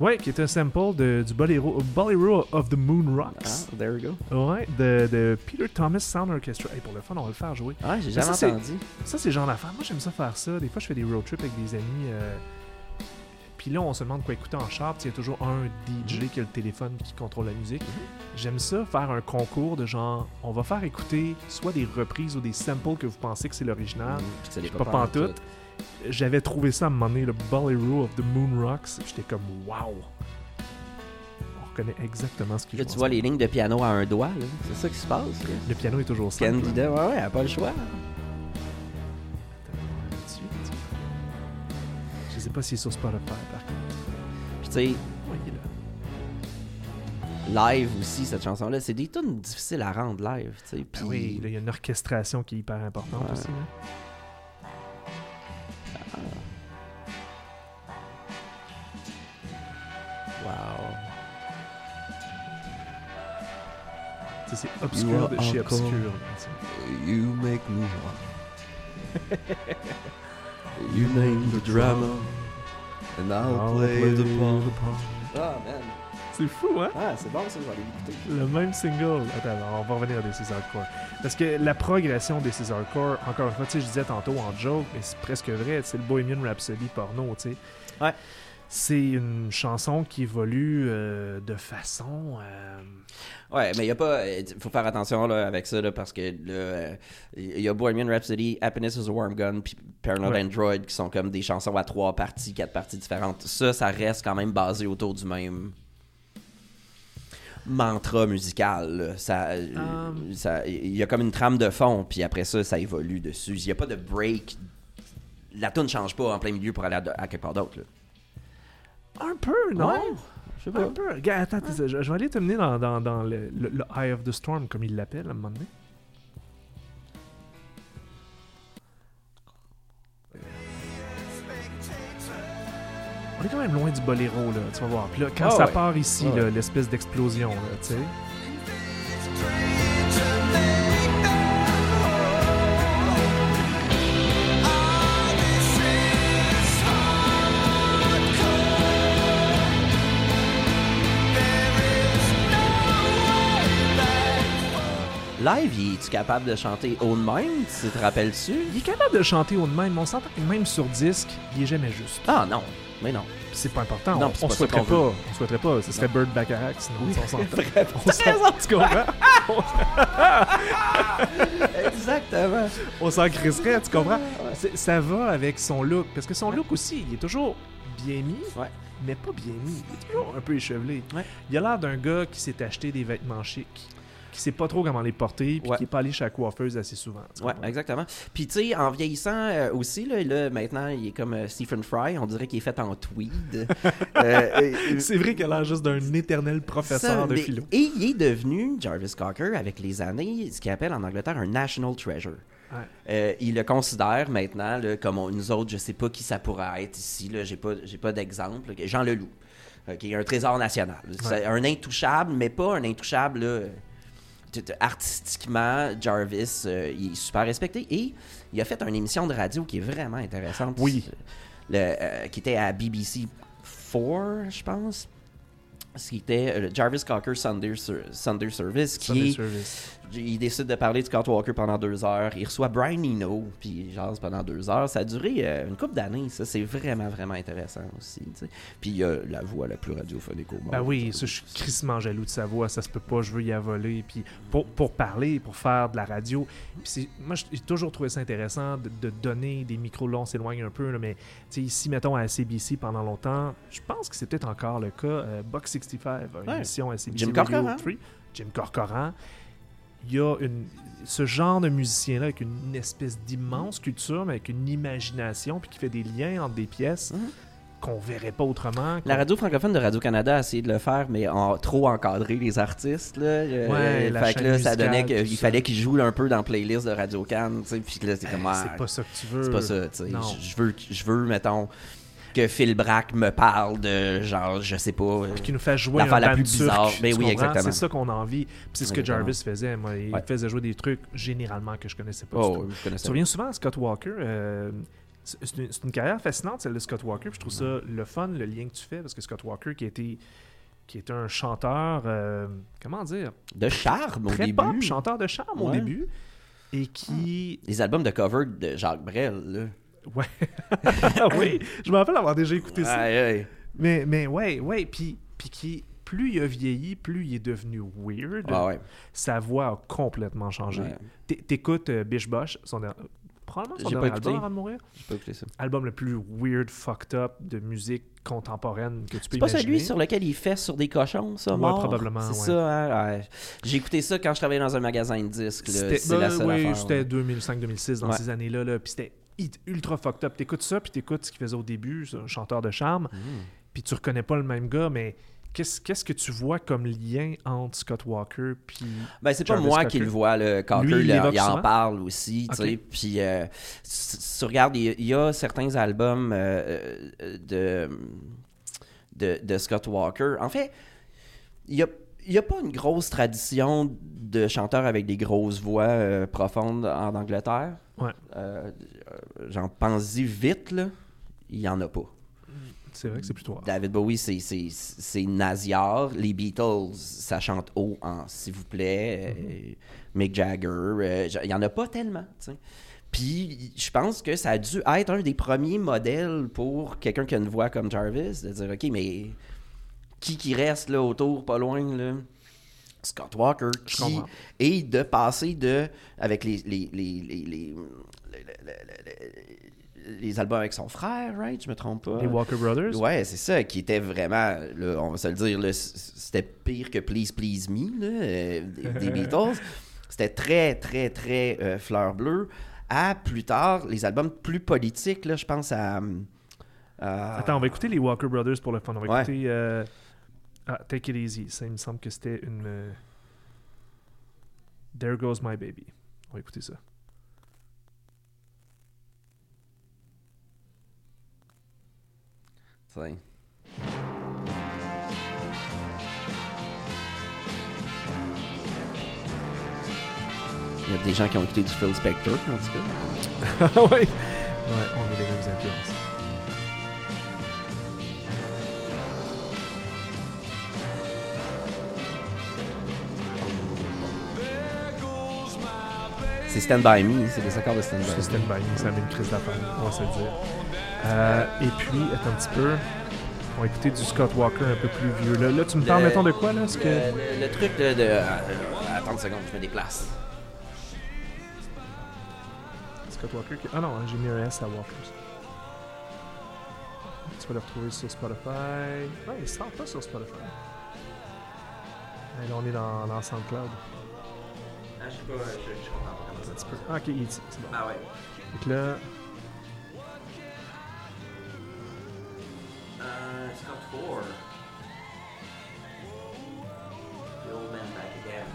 Ouais, qui est un sample de, du Bolero, Bolero of the Moon Rocks. Ah, there we go. Ouais, de, de Peter Thomas Sound Orchestra. Hey, pour le fun, on va le faire jouer. Ah, j'ai Mais jamais ça, entendu. Ça, c'est genre d'affaire. Moi, j'aime ça faire ça. Des fois, je fais des road trips avec des amis. euh, Puis là, on se demande quoi écouter en char. Il y a toujours un DJ qui a le téléphone qui contrôle la musique. J'aime ça, faire un concours de genre, on va faire écouter soit des reprises ou des samples que vous pensez que c'est l'original. Ça l'est Pas pantoute. J'avais trouvé ça à un moment donné, le Bolero of the Moon Rocks. J'étais comme, wow! On reconnaît exactement ce qu'il Là, tu vois les lignes de piano à un doigt, là. C'est ça qui se passe. là. Le piano est toujours simple. Candida, ouais, ouais, elle a pas le choix. Pas s'il est sur Spotify, par contre. Puis tu sais, live aussi, cette chanson-là, c'est des tunes difficiles à rendre live, tu sais. Puis Ben oui, il y a une orchestration qui est hyper importante Ouais. aussi. là. wow. Tu sais, C'est You obscur de chez obscur. là. You make me want. You name the drama. And I'll, I'll play, play the the part. Ah, man. C'est fou, hein? Ah, c'est bon, ça, je vais aller l'écouter. Le même single. Attends, on va revenir à des César Core. Parce que la progression des César Core, encore une fois, tu sais, je disais tantôt en joke, mais c'est presque vrai, c'est le Bohemian Rhapsody porno, tu sais. Ouais. C'est une chanson qui évolue euh, de façon. euh, Ouais, mais il y a pas. Il faut faire attention là, avec ça là, parce que il y a Bohemian Rhapsody, Happiness is a Warm Gun, puis Paranoid Ouais. Android qui sont comme des chansons à trois parties, quatre parties différentes. Ça, ça reste quand même basé autour du même mantra musical. là. Ça, Um. ça, il y a comme une trame de fond, puis après ça, ça évolue dessus. Il n'y a pas de break. La tune ne change pas en plein milieu pour aller à, à quelque part d'autre. Peu, non? Ouais, je sais pas. Un peu. Regarde, attends, je, je vais aller te mener dans, dans, dans le, le- le Eye of the Storm, comme il l'appelle à un moment donné. On est quand même loin du boléro, là, tu vas voir. Puis là, quand Ah ça ouais. part ici, Ah l'espèce d'explosion, tu sais. Live, il est-tu capable de chanter Own Mind, tu te rappelles-tu? Il est capable de chanter haut de même, mais on s'entend que même sur disque, il est jamais juste. Ah non, mais non. C'est pas important. Non, on, on pas souhaiterait pas. On souhaiterait pas. Ce serait Bird Bacharach, sinon on s'entend. On s'en tu comprends? Exactement. On s'en crisserait, tu comprends? Ça va avec son look. Parce que son look aussi, il est toujours bien mis, Ouais. mais pas bien mis. Il est toujours un peu échevelé. Ouais. Il a l'air d'un gars qui s'est acheté des vêtements chics, qui sait pas trop comment les porter, puis Ouais. qui est pas allé chez la coiffeuse assez souvent. Ouais, exactement. Puis tu sais, en vieillissant euh, aussi, là, là, maintenant, il est comme euh, Stephen Fry, on dirait qu'il est fait en tweed. Euh, C'est vrai qu'il a l'air juste d'un éternel professeur ça, de mais- philo. Et il est devenu, Jarvis Cocker, avec les années, ce qu'il appelle en Angleterre un national treasure. Ouais. Euh, il le considère maintenant là, comme on- nous autres, je sais pas qui ça pourrait être ici, là, j'ai pas, j'ai pas d'exemple. Jean Leloup, euh, qui est un trésor national. C'est un intouchable, mais pas un intouchable là, artistiquement. Jarvis, euh, il est super respecté et il a fait une émission de radio qui est vraiment intéressante. Oui. Le, euh, qui était à BBC 4, je pense. C'était euh, le Jarvis Cocker Sunday, Ser- Sunday Service, qui Sunday Service. il décide de parler de Scott Walker pendant deux heures. Il reçoit Brian Eno, puis il jase pendant deux heures. Ça a duré euh, une couple d'années, ça. C'est vraiment, vraiment intéressant aussi. tu sais. Puis il y a la voix la plus radiophonique au monde. Ben oui, ça, je suis crissement jaloux de sa voix, ça se peut pas, je veux y avoler. Puis pour, pour parler, pour faire de la radio, puis moi j'ai toujours trouvé ça intéressant de, de donner des micros longs, on s'éloigne un peu, là, mais ici, mettons à CBC pendant longtemps, je pense que c'est peut-être encore le cas, euh, 65, une Ouais. émission à CBC Jim Radio Corcoran. 3, Jim Corcoran. Il y a une, ce genre de musicien-là avec une, espèce d'immense culture, mais avec une imagination, puis qui fait des liens entre des pièces Mhm. qu'on verrait pas autrement. La radio francophone de Radio-Canada a essayé de le faire, mais en trop encadré les artistes. Là. Euh, la fait que là, ça donnait qu'il fallait qu'ils jouent un peu dans la playlist de Radio-Can. Puis là, c'est comme. ah, C'est pas ça que tu veux. c'est pas ça. je veux, je veux, mettons, que Phil Brack me parle de genre, je sais pas. euh, qui nous fait jouer un la plus bizarre. tu Ben oui, exactement. C'est ça qu'on a envie. Puis c'est ce que. Jarvis faisait. Moi, il Ouais. faisait jouer des trucs généralement que je connaissais pas Oh, du tout. oui, je Tu connaissais. te reviens souvent à Scott Walker. euh, c'est une, carrière fascinante, celle de Scott Walker. puis je trouve ça le fun, le lien que tu fais, parce que Scott Walker, qui était, qui était un chanteur, euh, comment dire, De charme au très début. pop, chanteur de charme au début, et qui... Les albums de cover de Jacques Brel. Là. Ouais. oui, je me rappelle avoir déjà écouté ça. Aïe. Mais, mais ouais, ouais, puis, puis qui, plus il a vieilli, plus il est devenu weird. Ah ouais. Sa voix a complètement changé. Ouais. T'écoutes euh, Bish Bosh, son der- probablement son pas dernier album avant de mourir. J'ai pas écouté ça. Album le plus weird, fucked up de musique contemporaine que tu peux C'est pas imaginer. celui sur lequel il fait sur des cochons, ça, Ouais, mort? probablement, C'est ouais. ça, hein? Ouais. J'ai écouté ça quand je travaillais dans un magasin de disques. C'est la ben, seule oui, c'était là. 2005-2006 dans ces années-là. Là, puis c'était ultra fucked up. T'écoutes ça, puis t'écoutes ce qu'il faisait au début, c'est un chanteur de charme, Mm. puis tu reconnais pas le même gars, mais qu'est-ce que tu vois comme lien entre Scott Walker puis Ben, c'est pas moi Cocker. qui le vois, le Lui, il en parle aussi, tu sais. Puis, euh, si tu regardes, il y a- il y, a certains albums euh, euh, de, de, de Scott Walker. En fait, il y a, il y a pas une grosse tradition de chanteurs avec des grosses voix euh, profondes en Angleterre? Ouais. Euh, J'en pense-y vite, là. Il y en a pas. C'est vrai que c'est plutôt rare. David Bowie, c'est- nasillards. Les Beatles, ça chante haut en s'il vous plaît. Euh, Mick Jagger, euh, il y en a pas tellement. tu sais. Puis je pense que ça a dû être un des premiers modèles pour quelqu'un qui a une voix comme Jarvis, de dire OK, mais qui qui reste là autour, pas loin là? Scott Walker, qui et de passer de avec les les, les, les, les- les- les albums avec son frère, right? Je me trompe pas. Les Walker Brothers? Ouais, c'est ça, qui était vraiment, là, on va se le dire, c'était pire que Please Please Me là, euh, des, Beatles. C'était très, très, très euh, fleur bleue. À plus tard, les albums plus politiques, là, je pense à. à- Attends, on va écouter les Walker Brothers pour le fun. On va Ouais. écouter euh, ah, Take It Easy. Ça, il me semble que c'était une. euh, There Goes My Baby. On va écouter ça. Tiens. Il y a des gens qui ont écouté du Phil Spector, en tout cas. ouais. Ouais, on a les mêmes influences. C'est Stand By Me, c'est des accords de Stand By C'est Me. Stand By Me, ça met une crise d'affaires, on va se le dire. Euh, et puis, attends un petit peu. On va écouter du Scott Walker un peu plus vieux. Là, là tu me parles, Le- mettons, de quoi, là? Ce que... Le, le- le truc de. de euh, attends une seconde, je me déplace. Scott Walker qui... Ah non, j'ai mis un S à Walkers. Tu vas le retrouver sur Spotify. Non, il sort pas sur Spotify. Et là, on est dans, dans SoundCloud. Ah, je sais pas, je, je comprends pas comment Un petit peu. Ah, ok, il est ici, c'est bon. Ah ouais. Donc là, Euh, Scott Ford. The old man back again.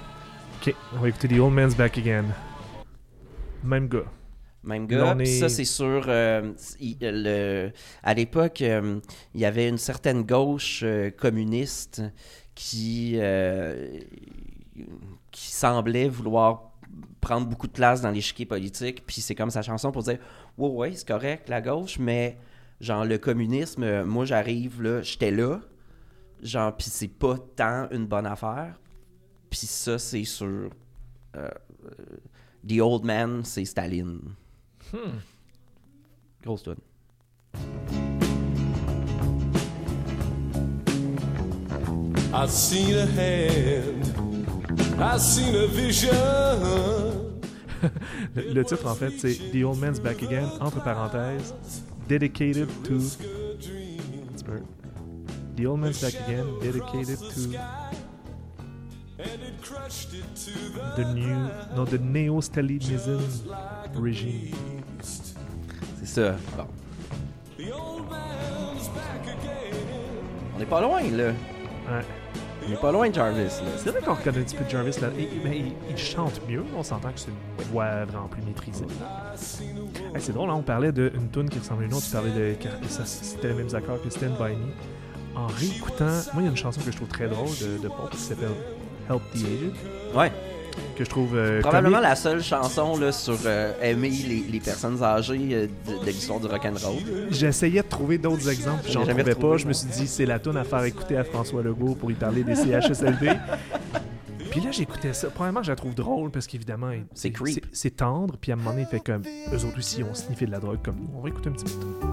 ok, on va écouter The Old Man's Back Again. Même gars. Même gars. est- Ça, c'est sur. euh, il- le, à l'époque, euh, il y avait une certaine gauche euh, communiste qui, euh, qui semblait vouloir prendre beaucoup de place dans l'échiquier politique. Puis c'est comme sa chanson pour dire Ouais, ouais, c'est correct, la gauche, mais genre le communisme, euh, moi j'arrive là, j'étais là. genre, puis c'est pas tant une bonne affaire. Puis ça, c'est sur euh, euh, The Old Man, c'est Staline. Hmm. Grosse tune. I've seen a hand, I've seen a vision. Le, le titre, en fait, c'est The Old Man's Back Again, entre parenthèses, dedicated to. The Old Man's Back Again, dedicated to the new. No, the neo-Stalinism regime. C'est ça. Bon. On n'est pas loin, là. Ouais. On n'est pas loin de Jarvis, là. C'est vrai qu'on reconnaît un petit peu Jarvis là. Et- mais il, il chante mieux. On s'entend que c'est une voix vraiment plus maîtrisée. Hey, c'est drôle, hein, on parlait d'une tune qui ressemble à une autre. Tu parlais de. C'était les mêmes accords que Stand By Me. En réécoutant, moi, il y a une chanson que je trouve très drôle de, de Pulp qui s'appelle Help the Aged. Ouais. Que je trouve. euh, Probablement comique. la seule chanson là, sur euh, aimer les, les personnes âgées euh, de, de l'histoire du rock'n'roll. J'essayais de trouver d'autres exemples, j'en trouvais retrouvé, pas. Je me suis dit, c'est la tune à faire écouter à François Legault pour lui parler des CHSLD. Puis là, j'écoutais ça. Premièrement, je la trouve drôle parce qu'évidemment, il- C'est creep. C'est tendre. Puis à un moment donné, il fait comme eux autres aussi ont sniffé de la drogue comme nous. On va écouter un petit peu.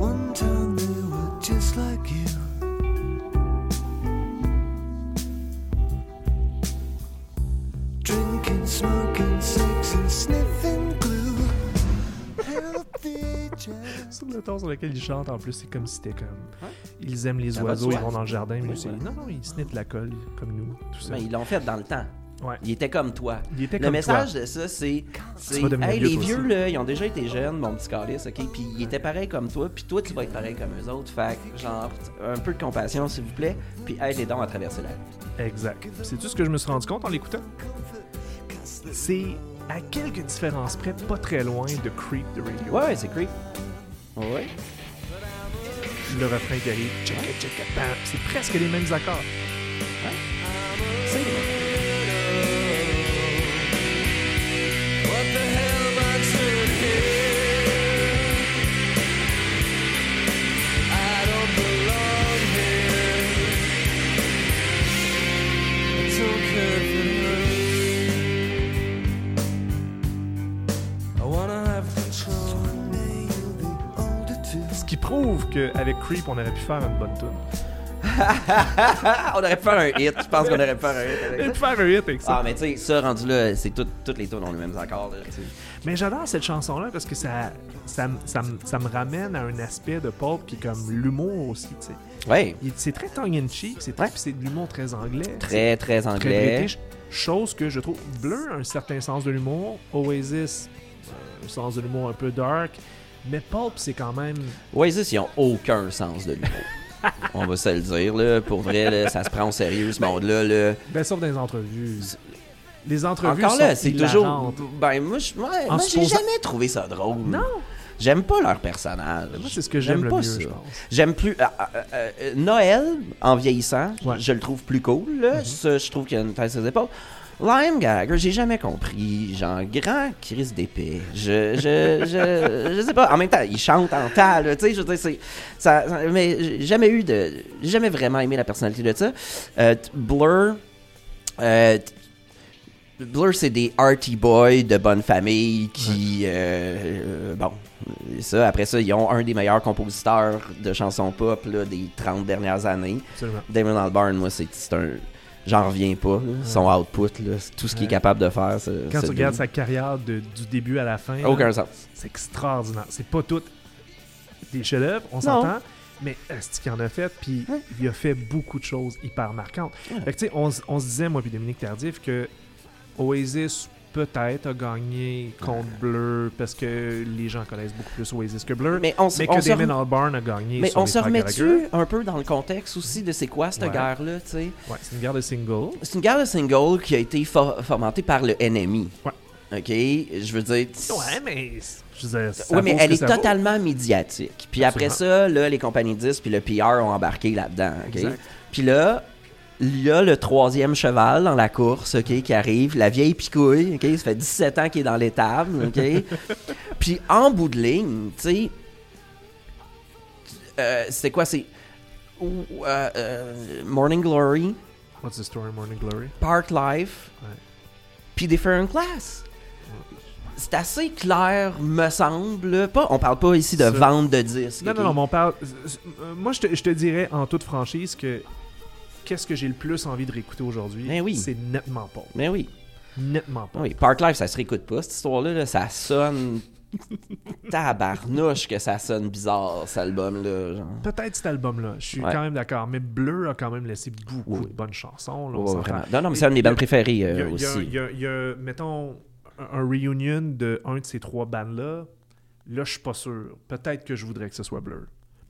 One time they were just like you. Sur le ton sur lequel ils chantent, en plus, c'est comme si c'était comme. Ils aiment les Ça oiseaux, ils vont dans le jardin. Mais Oui, voilà. Non, non, ils sniffent la colle comme nous. Tout ça. Ben, ils l'ont fait dans le temps. Ouais. Il était comme toi. Il était Le comme message toi. de ça, c'est. c'est hey, vieux, les vieux, là, ils ont déjà été jeunes, mon petit calice, ok? Puis ils étaient pareils comme toi, puis toi, tu vas être pareil comme eux autres. Fait que, genre, un peu de compassion, s'il vous plaît, puis aide les dents à traverser la rue. Exact. C'est tout ce que je me suis rendu compte en l'écoutant. C'est à quelques différences près, pas très loin de Creep de Radio. Ouais, ouais, c'est creep. Ouais. Le refrain qui arrive. C'est presque les mêmes accords. Qu'avec Creep, on aurait pu faire une bonne tune. on aurait pu faire un hit. Je pense qu'on aurait pu faire un hit avec ça. faire un hit avec ça. Ah, mais tu sais, ça rendu là, c'est tout, toutes les tunes ont les mêmes accords. Là. Mais j'adore cette chanson-là parce que ça, ça, me- ça, me- ça me ramène à un aspect de pop qui est comme l'humour aussi, tu sais. Ouais, C'est très tongue-in-cheek, c'est très- Ouais. puis c'est de l'humour très anglais. très, très très anglais. british. Chose que je trouve a un certain sens de l'humour, Oasis euh, un sens de l'humour un peu dark, mais Pulp c'est quand même Oasis, ils ont aucun sens de l'humour. On va se le dire, là. Pour vrai, là, ça se prend au sérieux, ce monde-là. Là. ben sauf dans les entrevues. Les entrevues Encore là, c'est toujours. Ben, moi, ouais, j'ai supposant- jamais trouvé ça drôle. Non, J'aime pas leur personnage. moi c'est ce que j'aime pas mieux, ça. J'aime plus. ah, ah, ah, euh, Noël, en vieillissant, Ouais. je le trouve plus cool. Là. Ça, je trouve qu'il y a une tête sur les épaules. Lime Gagger, j'ai jamais compris. Genre, grand crise d'épée. Je, je, je, je sais pas. En même temps, il chante en tas, tu sais, je veux dire, c'est. Ça, ça- mais j'ai jamais eu de. J'ai jamais vraiment aimé la personnalité de ça. Euh, Blur. euh, Blur, c'est des arty boys de bonne famille qui. euh, bon, ça, après ça, ils ont un des meilleurs compositeurs de chansons pop là, des 30 dernières années. Absolument. Damon Albarn, moi, c'est un. J'en reviens pas. là. Son output, là, tout ce qu'il est capable de faire. ce- Quand ce tu regardes sa carrière de- du début à la fin, là, Aucun sens. c'est extraordinaire. C'est pas tout des chefs-d'œuvre, on s'entend, mais est-ce qu'il en a fait, puis il a fait beaucoup de choses hyper marquantes. Fait que, on, on se disait, moi puis Dominique Tardif, que Oasis peut-être a gagné contre Blur parce que les gens connaissent beaucoup plus Oasis que Blur, mais, on, on que se Damon rem- Albarn a gagné mais sur on se frères remet Gallagher. dessus un peu dans le contexte aussi de c'est quoi cette Ouais. guerre-là, tu sais? Ouais, c'est une guerre de single. C'est une guerre de single qui a été for- fomentée par le NMI. Ouais. OK? Je veux dire. Ouais, mais je veux dire, ça Oui, mais elle est vaut. totalement médiatique. Puis après ça, là, les compagnies de disques puis le PR ont embarqué là-dedans. OK? Exact. Puis là, il y a le troisième cheval dans la course, OK, qui arrive, la vieille picouille, OK? Ça fait 17 ans qu'il est dans l'étable, OK? Puis en bout de ligne, tu sais, euh, c'est quoi? C'est euh, euh, Morning Glory, What's the story, Morning Glory? Park Life, Ouais. puis Different Class. C'est assez clair, me semble. Pas, on parle pas ici de vente de disques. Non, non, non, mais on parle. Moi, je te, je te dirais en toute franchise que qu'est-ce que j'ai le plus envie de réécouter aujourd'hui? Ben oui. C'est nettement pas. Mais oui. Nettement pas. Oui, Park Life, ça se réécoute pas, cette histoire-là. là. Ça sonne. Tabarnouche que ça sonne bizarre, cet album-là. genre. Peut-être cet album-là, je suis Ouais. quand même d'accord. Mais Bleu a quand même laissé beaucoup Oui. de bonnes chansons. là, vraiment. Non, non, mais c'est un de mes bandes préférées euh, il y a- aussi. il y a- il y a, mettons, un, un reunion de un de ces trois bands-là. Là, je suis pas sûr. Peut-être que je voudrais que ce soit Blur.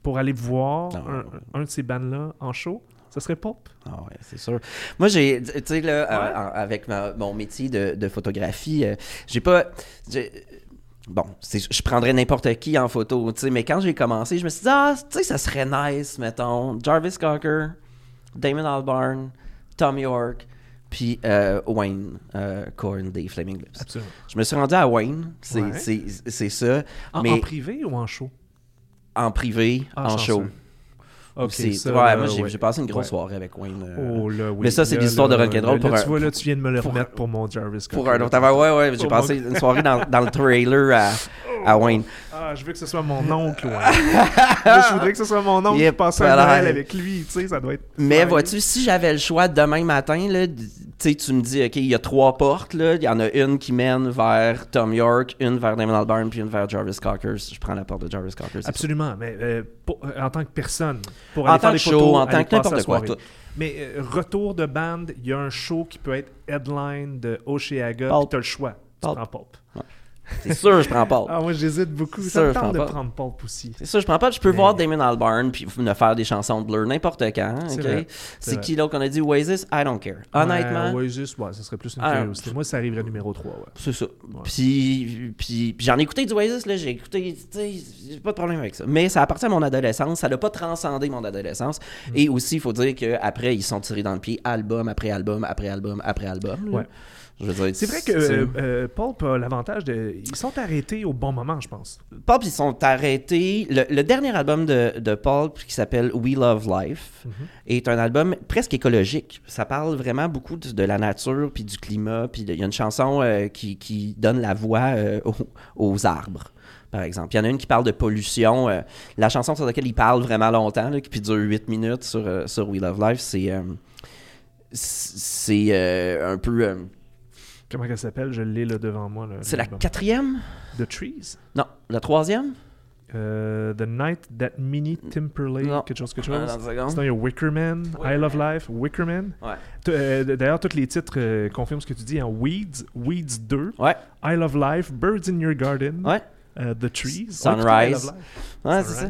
Pour aller voir Non. un, un de ces bands-là en show, ça serait Pulp. Ah ouais, c'est sûr. Moi, j'ai, tu sais, là, Ouais. euh, avec ma- mon métier de, de photographie, euh, j'ai pas. Bon, je prendrais n'importe qui en photo, tu sais, mais quand j'ai commencé, je me suis dit, ah, tu sais, ça serait nice, mettons, Jarvis Cocker, Damon Albarn, Tom York, puis euh, Wayne euh, Corn des Flaming Lips. Absolument. Je me suis rendu à Wayne, c'est, Ouais. c'est, c'est ça, En, mais en privé ou en show? En privé, Ah, en chanceux. show. Ok, C'est- ça, ouais, moi, j'ai, ouais. passé une grosse Ouais. soirée avec Wayne. euh, Oh là, oui. Mais ça, c'est l'histoire de rock'n'roll pour un- Tu vois, là, tu viens de me le remettre pour mon Jarvis Pour un autre ouais, ouais, j'ai passé mon- une soirée dans, dans le trailer à, à Wayne. Ah, je veux que ce soit mon oncle, ouais. Là, je voudrais que ce soit mon oncle qui passe un. Noël avec lui, tu sais, ça doit être... Mais vois-tu, si j'avais le choix demain matin, là, tu me dis, OK, il y a trois portes, là, il y en a une qui mène vers Tom York, une vers Damon Albarn, puis une vers Jarvis Cocker. Je prends la porte de Jarvis Cocker. Absolument, mais euh, pour- euh, en tant que personne, pour En aller faire tant des show, photos, en tant que n'importe quoi, tout. Mais euh, retour de band, il y a un show qui peut être headline de Oceaga, puis t'as le choix. Tu prends Pulp. C'est sûr, je prends pas. Ah, moi, j'hésite beaucoup. C'est Ça me sûr, je tente de prends pas. prendre Pulp aussi. C'est sûr, je prends pas. Je peux Mais- voir Damon Albarn puis me faire des chansons de Blur n'importe quand. C'est ok? vrai, C'est qui l'autre qu'on a dit? Oasis? I don't care. Honnêtement, Ouais, Oasis, ouais, ça serait plus une Ah, curiosité. Moi, ça arriverait numéro 3, ouais. C'est ça. Puis, puis, puis j'en ai écouté du Oasis, là, j'ai écouté, j'ai pas de problème avec ça. Mais ça appartient à mon adolescence, ça n'a pas transcendé mon adolescence. Mm. Et aussi, il faut dire qu'après, ils sont tirés dans le pied, album après album, après album, après album. Ouais. C'est vrai que euh, euh, Pulp a l'avantage de. Ils sont arrêtés au bon moment, je pense. Pulp, ils sont arrêtés. Le, le dernier album de, de Pulp, qui s'appelle We Love Life, Mhm. est un album presque écologique. Ça parle vraiment beaucoup de, de la nature, puis du climat, puis il y a une chanson euh, qui, qui donne la voix euh, aux, aux arbres. Par exemple. Il y en a une qui parle de pollution. euh, la chanson sur laquelle il parle vraiment longtemps, là, qui dure 8 minutes sur, euh, sur We Love Life, c'est euh, c'est un peu. Euh, Comment elle s'appelle? Je l'ai là devant moi. c'est la quatrième? The Trees? Non, la troisième? Euh, the Night That Mini Timberlake, Non. quelque chose, quelque chose. seconde. Sinon, il y a Wickerman, I Love Life, Wickerman. Ouais. Euh, D'ailleurs, tous les titres euh, confirment ce que tu dis. En Weeds, Weeds 2, Ouais, I Love Life, Birds in Your Garden, ouais. euh, The Trees, Sunrise. Ouais. Ouais, c'est ça.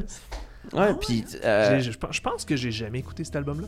Ouais, Ah puis. euh, J'ai- Je pense- je pense que j'ai jamais écouté cet album-là.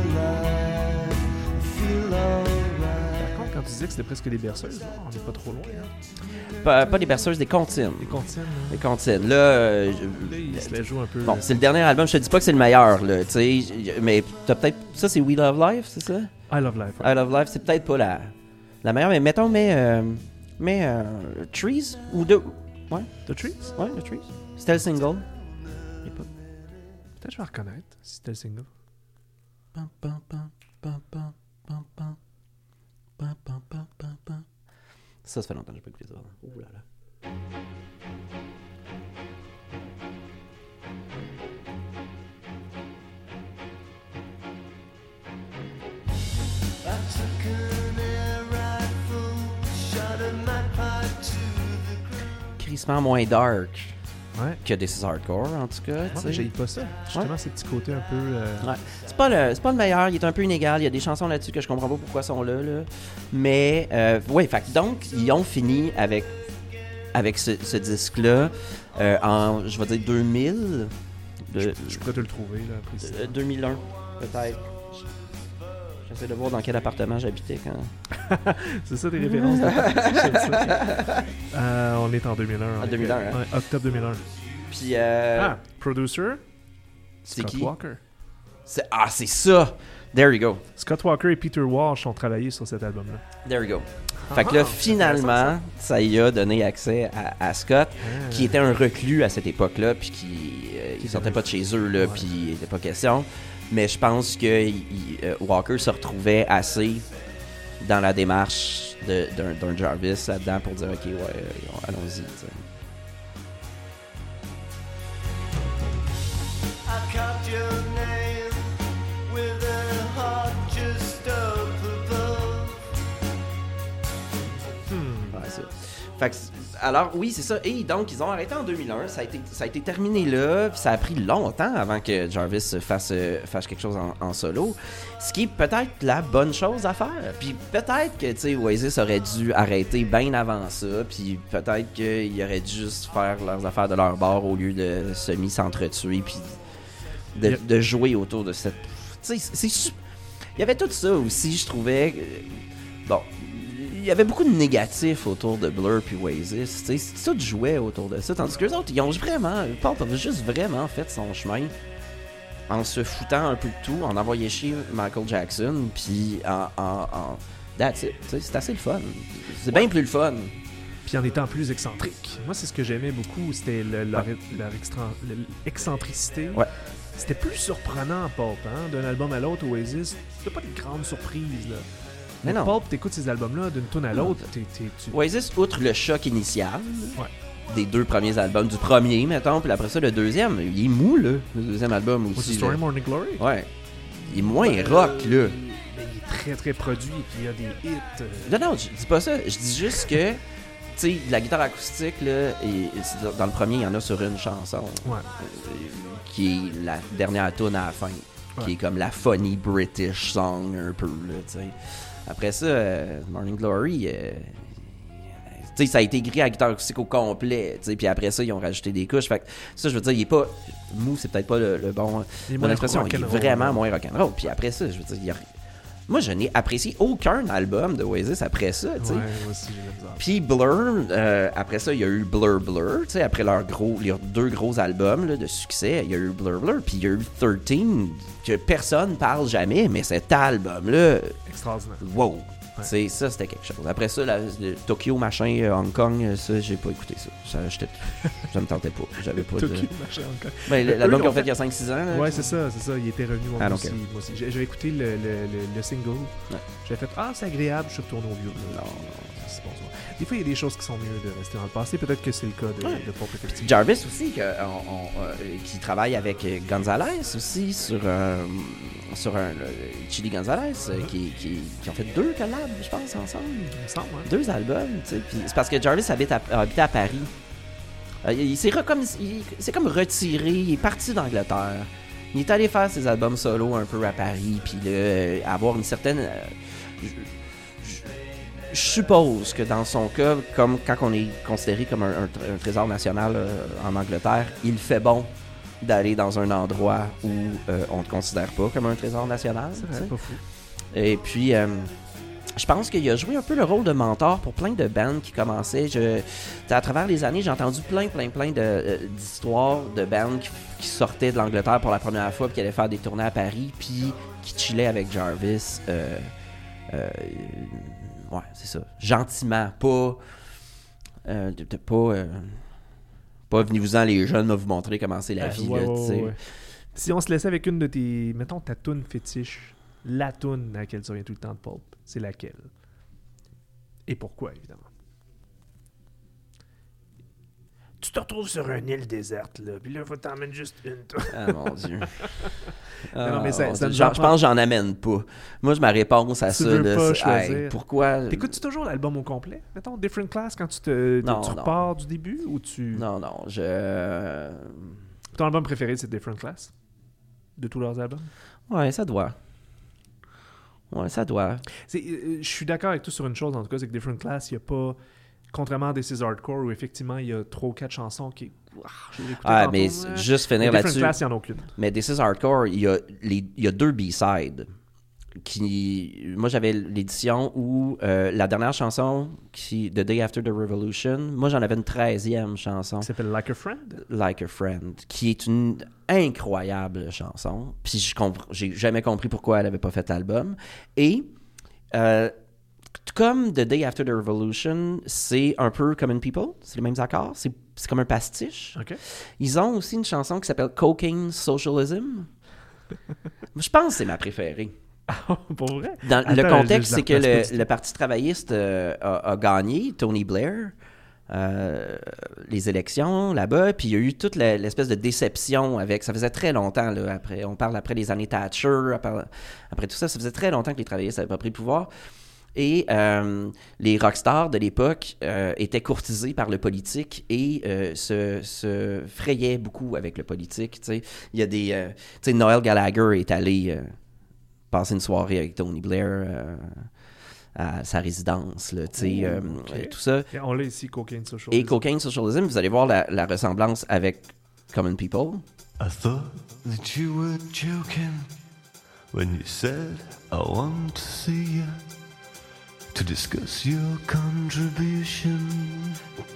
quand tu disais que c'était presque des berceuses, là, on n'est pas trop loin. hein. pas, pas des berceuses, des comptines. Les comptines, là. Des comptines. Là, euh, je- Là, ils se la jouent un peu. bon, c'est le dernier album. Je te dis pas que c'est le meilleur, là, tu sais. Mais t'as peut-être. Ça, c'est We Love Life, c'est ça? I Love Life. ouais. I Love Life, c'est peut-être pas la, la meilleure, mais mettons, mais. euh, mais. euh, Trees ou deux. The Trees? Ouais, le Trees. C'était le single. Pas- Peut-être que je vais reconnaître si c'était le single. Pam, pam, pam, pam, pam, pam, pam. Ça, ça fait longtemps que j'ai pas écouté ça. Ouh là là. Moins dark Ouais. que is Hardcore, en tout cas. Mais sais. j'ai pas ça. Justement, ces petits côtés un peu. euh, Ouais. C'est pas, le, c'est pas le meilleur, il est un peu inégal. Il y a des chansons là-dessus que je comprends pas pourquoi elles sont là. là. Mais, euh, ouais, fait donc, ils ont fini avec, avec ce, ce disque-là euh, en, je vais dire, 2000. de- Je pourrais te le trouver, là, après ça. euh, 2001, peut-être. J'essaie de voir dans quel appartement j'habitais quand. C'est ça des références. Ça. Euh, on est en 2001. En ouais. 2001, hein. Ouais, octobre 2001. Puis, euh, Ah, producer, c'est Scott qui? Walker. C'est- Ah, c'est ça! There you go. Scott Walker et Peter Walsh ont travaillé sur cet album-là. There you go. Fait que là, Ah, finalement, ça y a donné accès à, à Scott, Ah. qui était un reclus à cette époque-là, puis qui euh, il sortait pas de chez eux, là, puis il était pas question. Mais je pense que il- euh, Walker se retrouvait assez dans la démarche d'un Jarvis là-dedans pour dire ok, ouais, euh, allons-y. Ouais, ça. Fait que, alors oui, c'est ça. Et donc, ils ont arrêté en 2001. Ça a été, ça a été terminé là. Puis ça a pris longtemps avant que Jarvis fasse, euh, fasse quelque chose en, en solo. Ce qui est peut-être la bonne chose à faire. Puis peut-être que, tu sais, Oasis aurait dû arrêter bien avant ça. Puis peut-être qu'ils auraient dû juste faire leurs affaires de leur bord au lieu de semi-s'entretuer. Puis de, Yep. de jouer autour de cette... Tu sais, c'est... Il y avait tout ça aussi, je trouvais... euh, Bon, il y avait beaucoup de négatifs autour de Blur puis Oasis. Tout jouait autour de ça. Tandis que les autres, ils ont vraiment. Paul a juste vraiment fait son chemin en se foutant un peu de tout, en envoyant chier Michael Jackson, puis en. en, en- That's it. C'est assez le fun. C'est bien plus le fun. Puis en étant plus excentrique. Moi, c'est ce que j'aimais beaucoup, c'était le- leur, leur extra- le- l'excentricité. Ouais. C'était plus surprenant en pop, hein, d'un album à l'autre, Oasis. C'était pas de grandes surprises, là. Mais non. Pulp, t'écoutes ces albums-là d'une tune à l'autre, tu... Oasis, outre le choc initial Ouais. des deux premiers albums, du premier, mettons, puis après ça, le deuxième, il est mou, là. Le deuxième album What's aussi. Story, là. Morning Glory? Ouais. Il est moins Euh, rock, là. Mais il est très très produit, puis il y a des hits. euh, Non, non, je dis pas ça. Je dis juste que, tu sais, la guitare acoustique, là, et, et dans- le premier, il y en a sur une chanson. Ouais. euh, qui est la dernière tune à la fin. Qui est comme la funny British song, un peu, là, tu sais. Après ça, euh, Morning Glory, euh, tu sais, ça a été écrit à la guitare acoustique au complet, tu sais, puis après ça, ils ont rajouté des couches. Fait que ça, je veux dire, il est pas. Mou, c'est peut-être pas le, le bon. Il est Mon moins expression, il est vraiment moins rock'n'roll. Puis après ça, je veux dire, il y a- moi, je n'ai apprécié aucun album de Oasis après ça. Ouais, moi aussi. Puis Blur, euh, après ça, il y a eu Blur Blur, tu sais, après leurs gros, leurs deux gros albums là, de succès, il y a eu Blur Blur, puis il y a eu 13, que personne parle jamais, mais cet album-là, Extraordinaire. wow! C'est ça, c'était quelque chose. Après ça, la- le Tokyo, machin, euh, Hong Kong, euh, ça, j'ai pas écouté ça. Ça, ça me tentait pas. J'avais pas de... Tokyo, machin, encore. Ben, Eux, l'album ils qu'ils ont fait il y a 5-6 ans. là, Ouais, c'est ça, c'est ça. Il était revenu moi, Ah, aussi, moi aussi. J'ai- J'avais écouté le, le, le, le single. Ouais. J'ai fait Ah, c'est agréable, je suis retourné au vieux. Non, C'est bon. Des fois, il y a des choses qui sont mieux de rester dans le passé. Peut-être que c'est le cas de, Ouais. de. Jarvis aussi, que, on- on- euh, qui travaille avec Gonzalez aussi sur, euh, sur un le Chili Gonzalez, euh, qui, qui, qui ont fait deux collabs, je pense, ensemble. Hein. Deux albums, tu sais. puis C'est parce que Jarvis habite à, habitait à Paris. Euh, il il s'est comme, comme retiré, il est parti d'Angleterre. Il est allé faire ses albums solo un peu à Paris, puis là, euh, avoir une certaine. je- suppose que dans son cas, comme quand on est considéré comme un, un tr- un trésor national en Angleterre, il fait bon d'aller dans un endroit où euh, on ne te considère pas comme un trésor national. C'est pas fou. Et puis, euh, je pense qu'il a joué un peu le rôle de mentor pour plein de bands qui commençaient. Je, à travers les années, j'ai entendu plein, plein, plein de, euh, d'histoires de bands qui, qui sortaient de l'Angleterre pour la première fois, puis qui allaient faire des tournées à Paris, puis qui chillaient avec Jarvis. euh, euh, ouais, c'est ça. Gentiment, pas. euh, de- de- pas. Pas venez-vous-en les jeunes, va vous montrer comment c'est la Euh, vie. ouais, là, ouais, ouais. Si on se laissait avec une de tes. Mettons ta toune fétiche, la toune à laquelle tu reviens tout le temps de Pulp, c'est laquelle? Et pourquoi, évidemment? Tu te retrouves sur une île déserte, là, puis là, faut t'emmener juste une toune. Ah mon dieu. Ah, non, mais ça- mon ça Dieu. Genre, en je pense que j'en amène pas. Moi, je ma réponse à Tu ça. veux là, pas c'est, choisir. hey, pourquoi T'écoutes-tu toujours l'album au complet? Mettons Different Class quand tu te Non, tu non. repars du début ou tu. Non, non, je. Ton album préféré, c'est Different Class? De tous leurs albums? Ouais, ça doit. Ouais, ça doit. C'est- euh, Je suis d'accord avec toi sur une chose, en tout cas, c'est que Different Class, il n'y a pas. Contrairement à This is Hardcore, où effectivement, il y a trois ou quatre chansons qui. Ah, je Ah, tantôt, mais mais- juste mais finir là-dessus. Class, il n'y en a aucune. Mais This is Hardcore, il y a, les, il y a deux B-sides. qui, moi, j'avais l'édition où euh, la dernière chanson, qui, The Day After the Revolution, moi, j'en avais une treizième chanson. Qui s'appelle Like a Friend. Like a Friend, qui est une incroyable chanson. Puis je j'ai jamais compris pourquoi elle avait pas fait l'album. Et euh, t- comme The Day After the Revolution, c'est un peu Common People, c'est les mêmes accords, c'est comme un pastiche. Ils ont aussi une chanson qui s'appelle Cocaine Socialism. je pense que c'est ma préférée. Pour vrai? Dans, Attends, le contexte, c'est que le, tout. le Parti travailliste euh, a, a gagné, Tony Blair, euh, les élections là-bas, puis il y a eu toute l'espèce de déception avec. Ça faisait très longtemps, là, après, on parle après les années Thatcher, après, après tout ça, ça faisait très longtemps que les travaillistes n'avaient pas pris le pouvoir. Et euh, les rockstars de l'époque euh, étaient courtisés par le politique et euh, se, se frayaient beaucoup avec le politique. tu sais. Il y a des. euh, tu sais, Noel Gallagher est allé euh, passer une soirée avec Tony Blair euh, à sa résidence, là, sais, euh, tout ça. Et on l'a ici, Cocaine Social. Et Cocaine Socialism, vous allez voir la, la ressemblance avec Common People. I thought that you were joking when you said I want to see you to discuss your contribution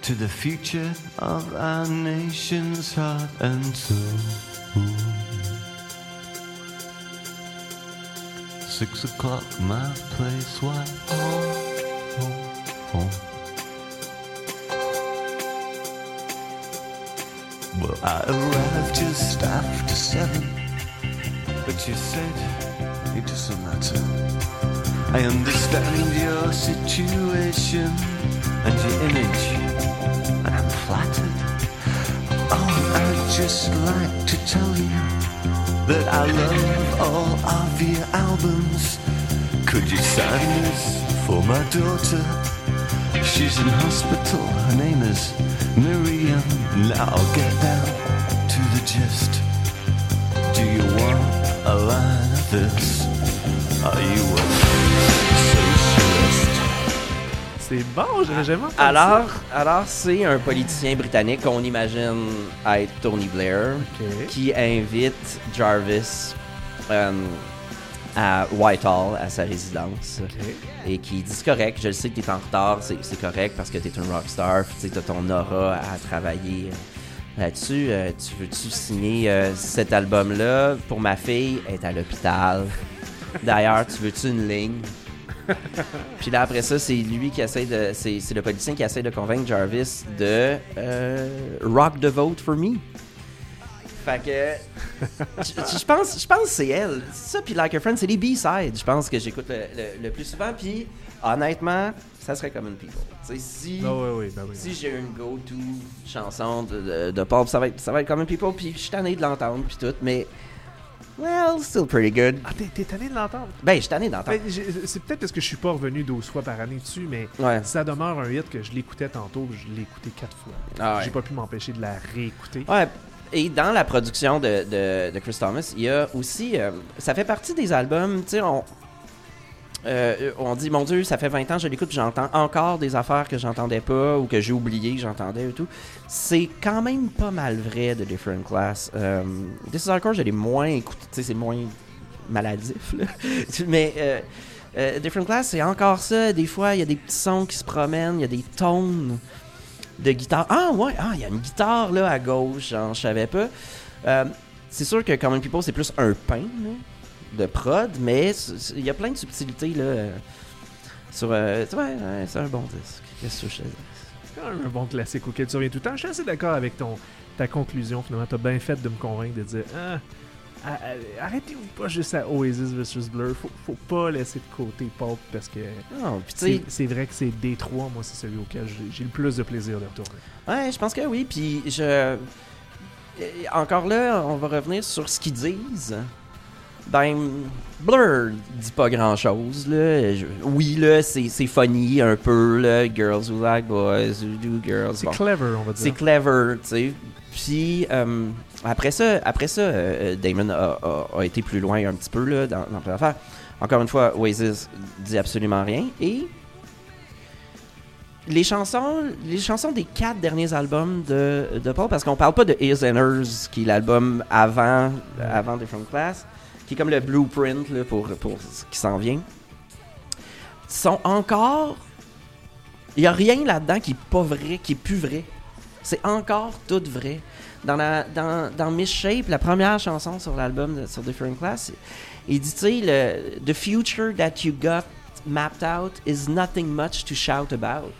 to the future of our nation's heart and soul. Six o'clock, my place, why? Oh, oh, oh. Well, I arrived just after seven, but you said it doesn't matter. I understand your situation and your image, and I'm flattered. Oh, I'd just like to tell you that I love all of your albums. Could you sign this for my daughter? She's in hospital. Her name is Miriam. Now I'll get down to the gist. Do you want a line of this? C'est bon, j'avais jamais entendu ça. Alors, alors c'est un politicien britannique qu'on imagine être Tony Blair. Qui invite Jarvis euh, à Whitehall, à sa résidence, et qui dit c'est correct, je le sais que t'es en retard, c'est c'est correct parce que t'es un rockstar, tu as ton aura à travailler là-dessus. Euh, tu veux-tu signer euh, cet album-là? Pour ma fille elle est à l'hôpital. D'ailleurs, tu veux-tu une ligne? Puis là, après ça, c'est lui qui essaie de. C'est le politicien qui essaie de convaincre Jarvis de euh, rock the vote for me. Fait que. je, pense, je pense que c'est elle. Ça, puis Like a Friend, c'est les B-sides, je pense, que j'écoute le, le- le plus souvent. Puis, honnêtement, ça serait comme une people. Si. Ah oui, oui, ben oui. Si j'ai une go-to chanson de, de, de pop, ça va être, ça va être comme People, puis je suis tanné de l'entendre, puis tout, mais. Well, still pretty good. Ah, t'es, t'es tanné de l'entendre? Ben, je suis tanné d'entendre. Ben, c'est peut-être parce que je suis pas revenu 12 fois par année dessus, mais Ouais. ça demeure un hit que je l'écoutais tantôt, je l'ai écouté 4 fois. Ah ouais. J'ai pas pu m'empêcher de la réécouter. Ouais. Et dans la production de, de, de Chris Thomas, il y a aussi. euh, ça fait partie des albums, tu sais, on. Euh, on dit, mon Dieu, ça fait 20 ans que je l'écoute, j'entends encore des affaires que j'entendais pas ou que j'ai oublié que j'entendais et tout. C'est quand même pas mal vrai de Different Class. Euh, This is Hardcore, je l'ai moins écouté, c'est moins maladif. Mais euh, euh, Different Class, c'est encore ça. Des fois, il y a des petits sons qui se promènent, il y a des tones de guitare. Ah ouais, ah, il y a une guitare là à gauche, genre, je savais pas. C'est sûr que Common People, c'est plus un pain de prod, mais il y a plein de subtilités là. euh, sur, euh, ouais, ouais, c'est un bon disque. Qu'est-ce que je? C'est quand même un bon classique auquel tu reviens tout le temps. Je suis assez d'accord avec ton, ta conclusion, finalement. T'as bien fait de me convaincre de dire ah, arrêtez-vous pas juste à Oasis versus Blur. Faut, faut pas laisser de côté Pulp parce que c'est, vrai que c'est Détroit, moi, c'est celui auquel j'ai, le plus de plaisir de retourner. ouais, je pense que oui. Puis je. Encore là, on va revenir sur ce qu'ils disent. Ben, Blur dit pas grand chose, là. Je- oui, là, c'est, c'est funny un peu, là. Girls who like boys, who do girls. C'est Bon. clever, on va C'est dire. clever, tu sais. Puis euh, après ça, après ça euh, Damon a, a- a été plus loin un petit peu là, dans, dans l'affaire. Encore une fois, Oasis dit absolument rien. Et les chansons, les chansons des quatre derniers albums de, de Paul, parce qu'on parle pas de Ears and Hers, qui est l'album avant, avant Different Class, qui est comme le blueprint pour, pour ce qui s'en vient, sont encore. Il n'y a rien là-dedans qui est pas vrai, qui est plus vrai. C'est encore tout vrai. Dans, dans, dans Miss Shape, la première chanson sur l'album sur Different Class, il dit, tu sais, The future that you got mapped out is nothing much to shout about.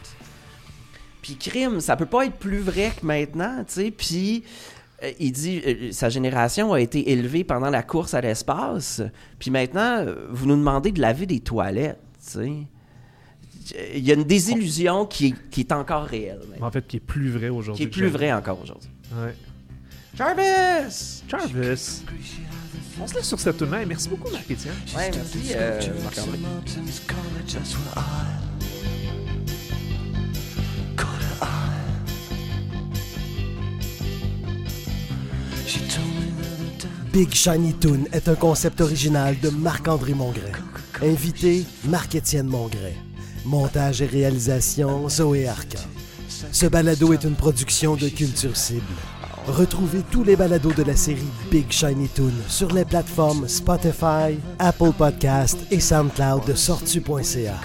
Puis crime, ça peut pas être plus vrai que maintenant, tu sais. Puis il dit, euh, sa génération a été élevée pendant la course à l'espace. Puis maintenant, euh, vous nous demandez de laver des toilettes, tu sais. Il y a une désillusion qui, est- qui est encore réelle. En fait, qui est plus vrai aujourd'hui. qui est que plus jamais. vrai encore aujourd'hui. Ouais. Jarvis! Jarvis. On se laisse sur cette là Merci beaucoup, Marc-Étienne. Ouais, merci, euh, Marc-André. Mountains College, that's where I got her eye. Big Shiny Toon est un concept original de Marc-André Mongrain. Invité, Marc-Étienne Mongrain. Montage et réalisation, Zoé Arca. Ce balado est une production de Culture Cible. Retrouvez tous les balados de la série Big Shiny Toon sur les plateformes Spotify, Apple Podcast et SoundCloud de sortu.ca.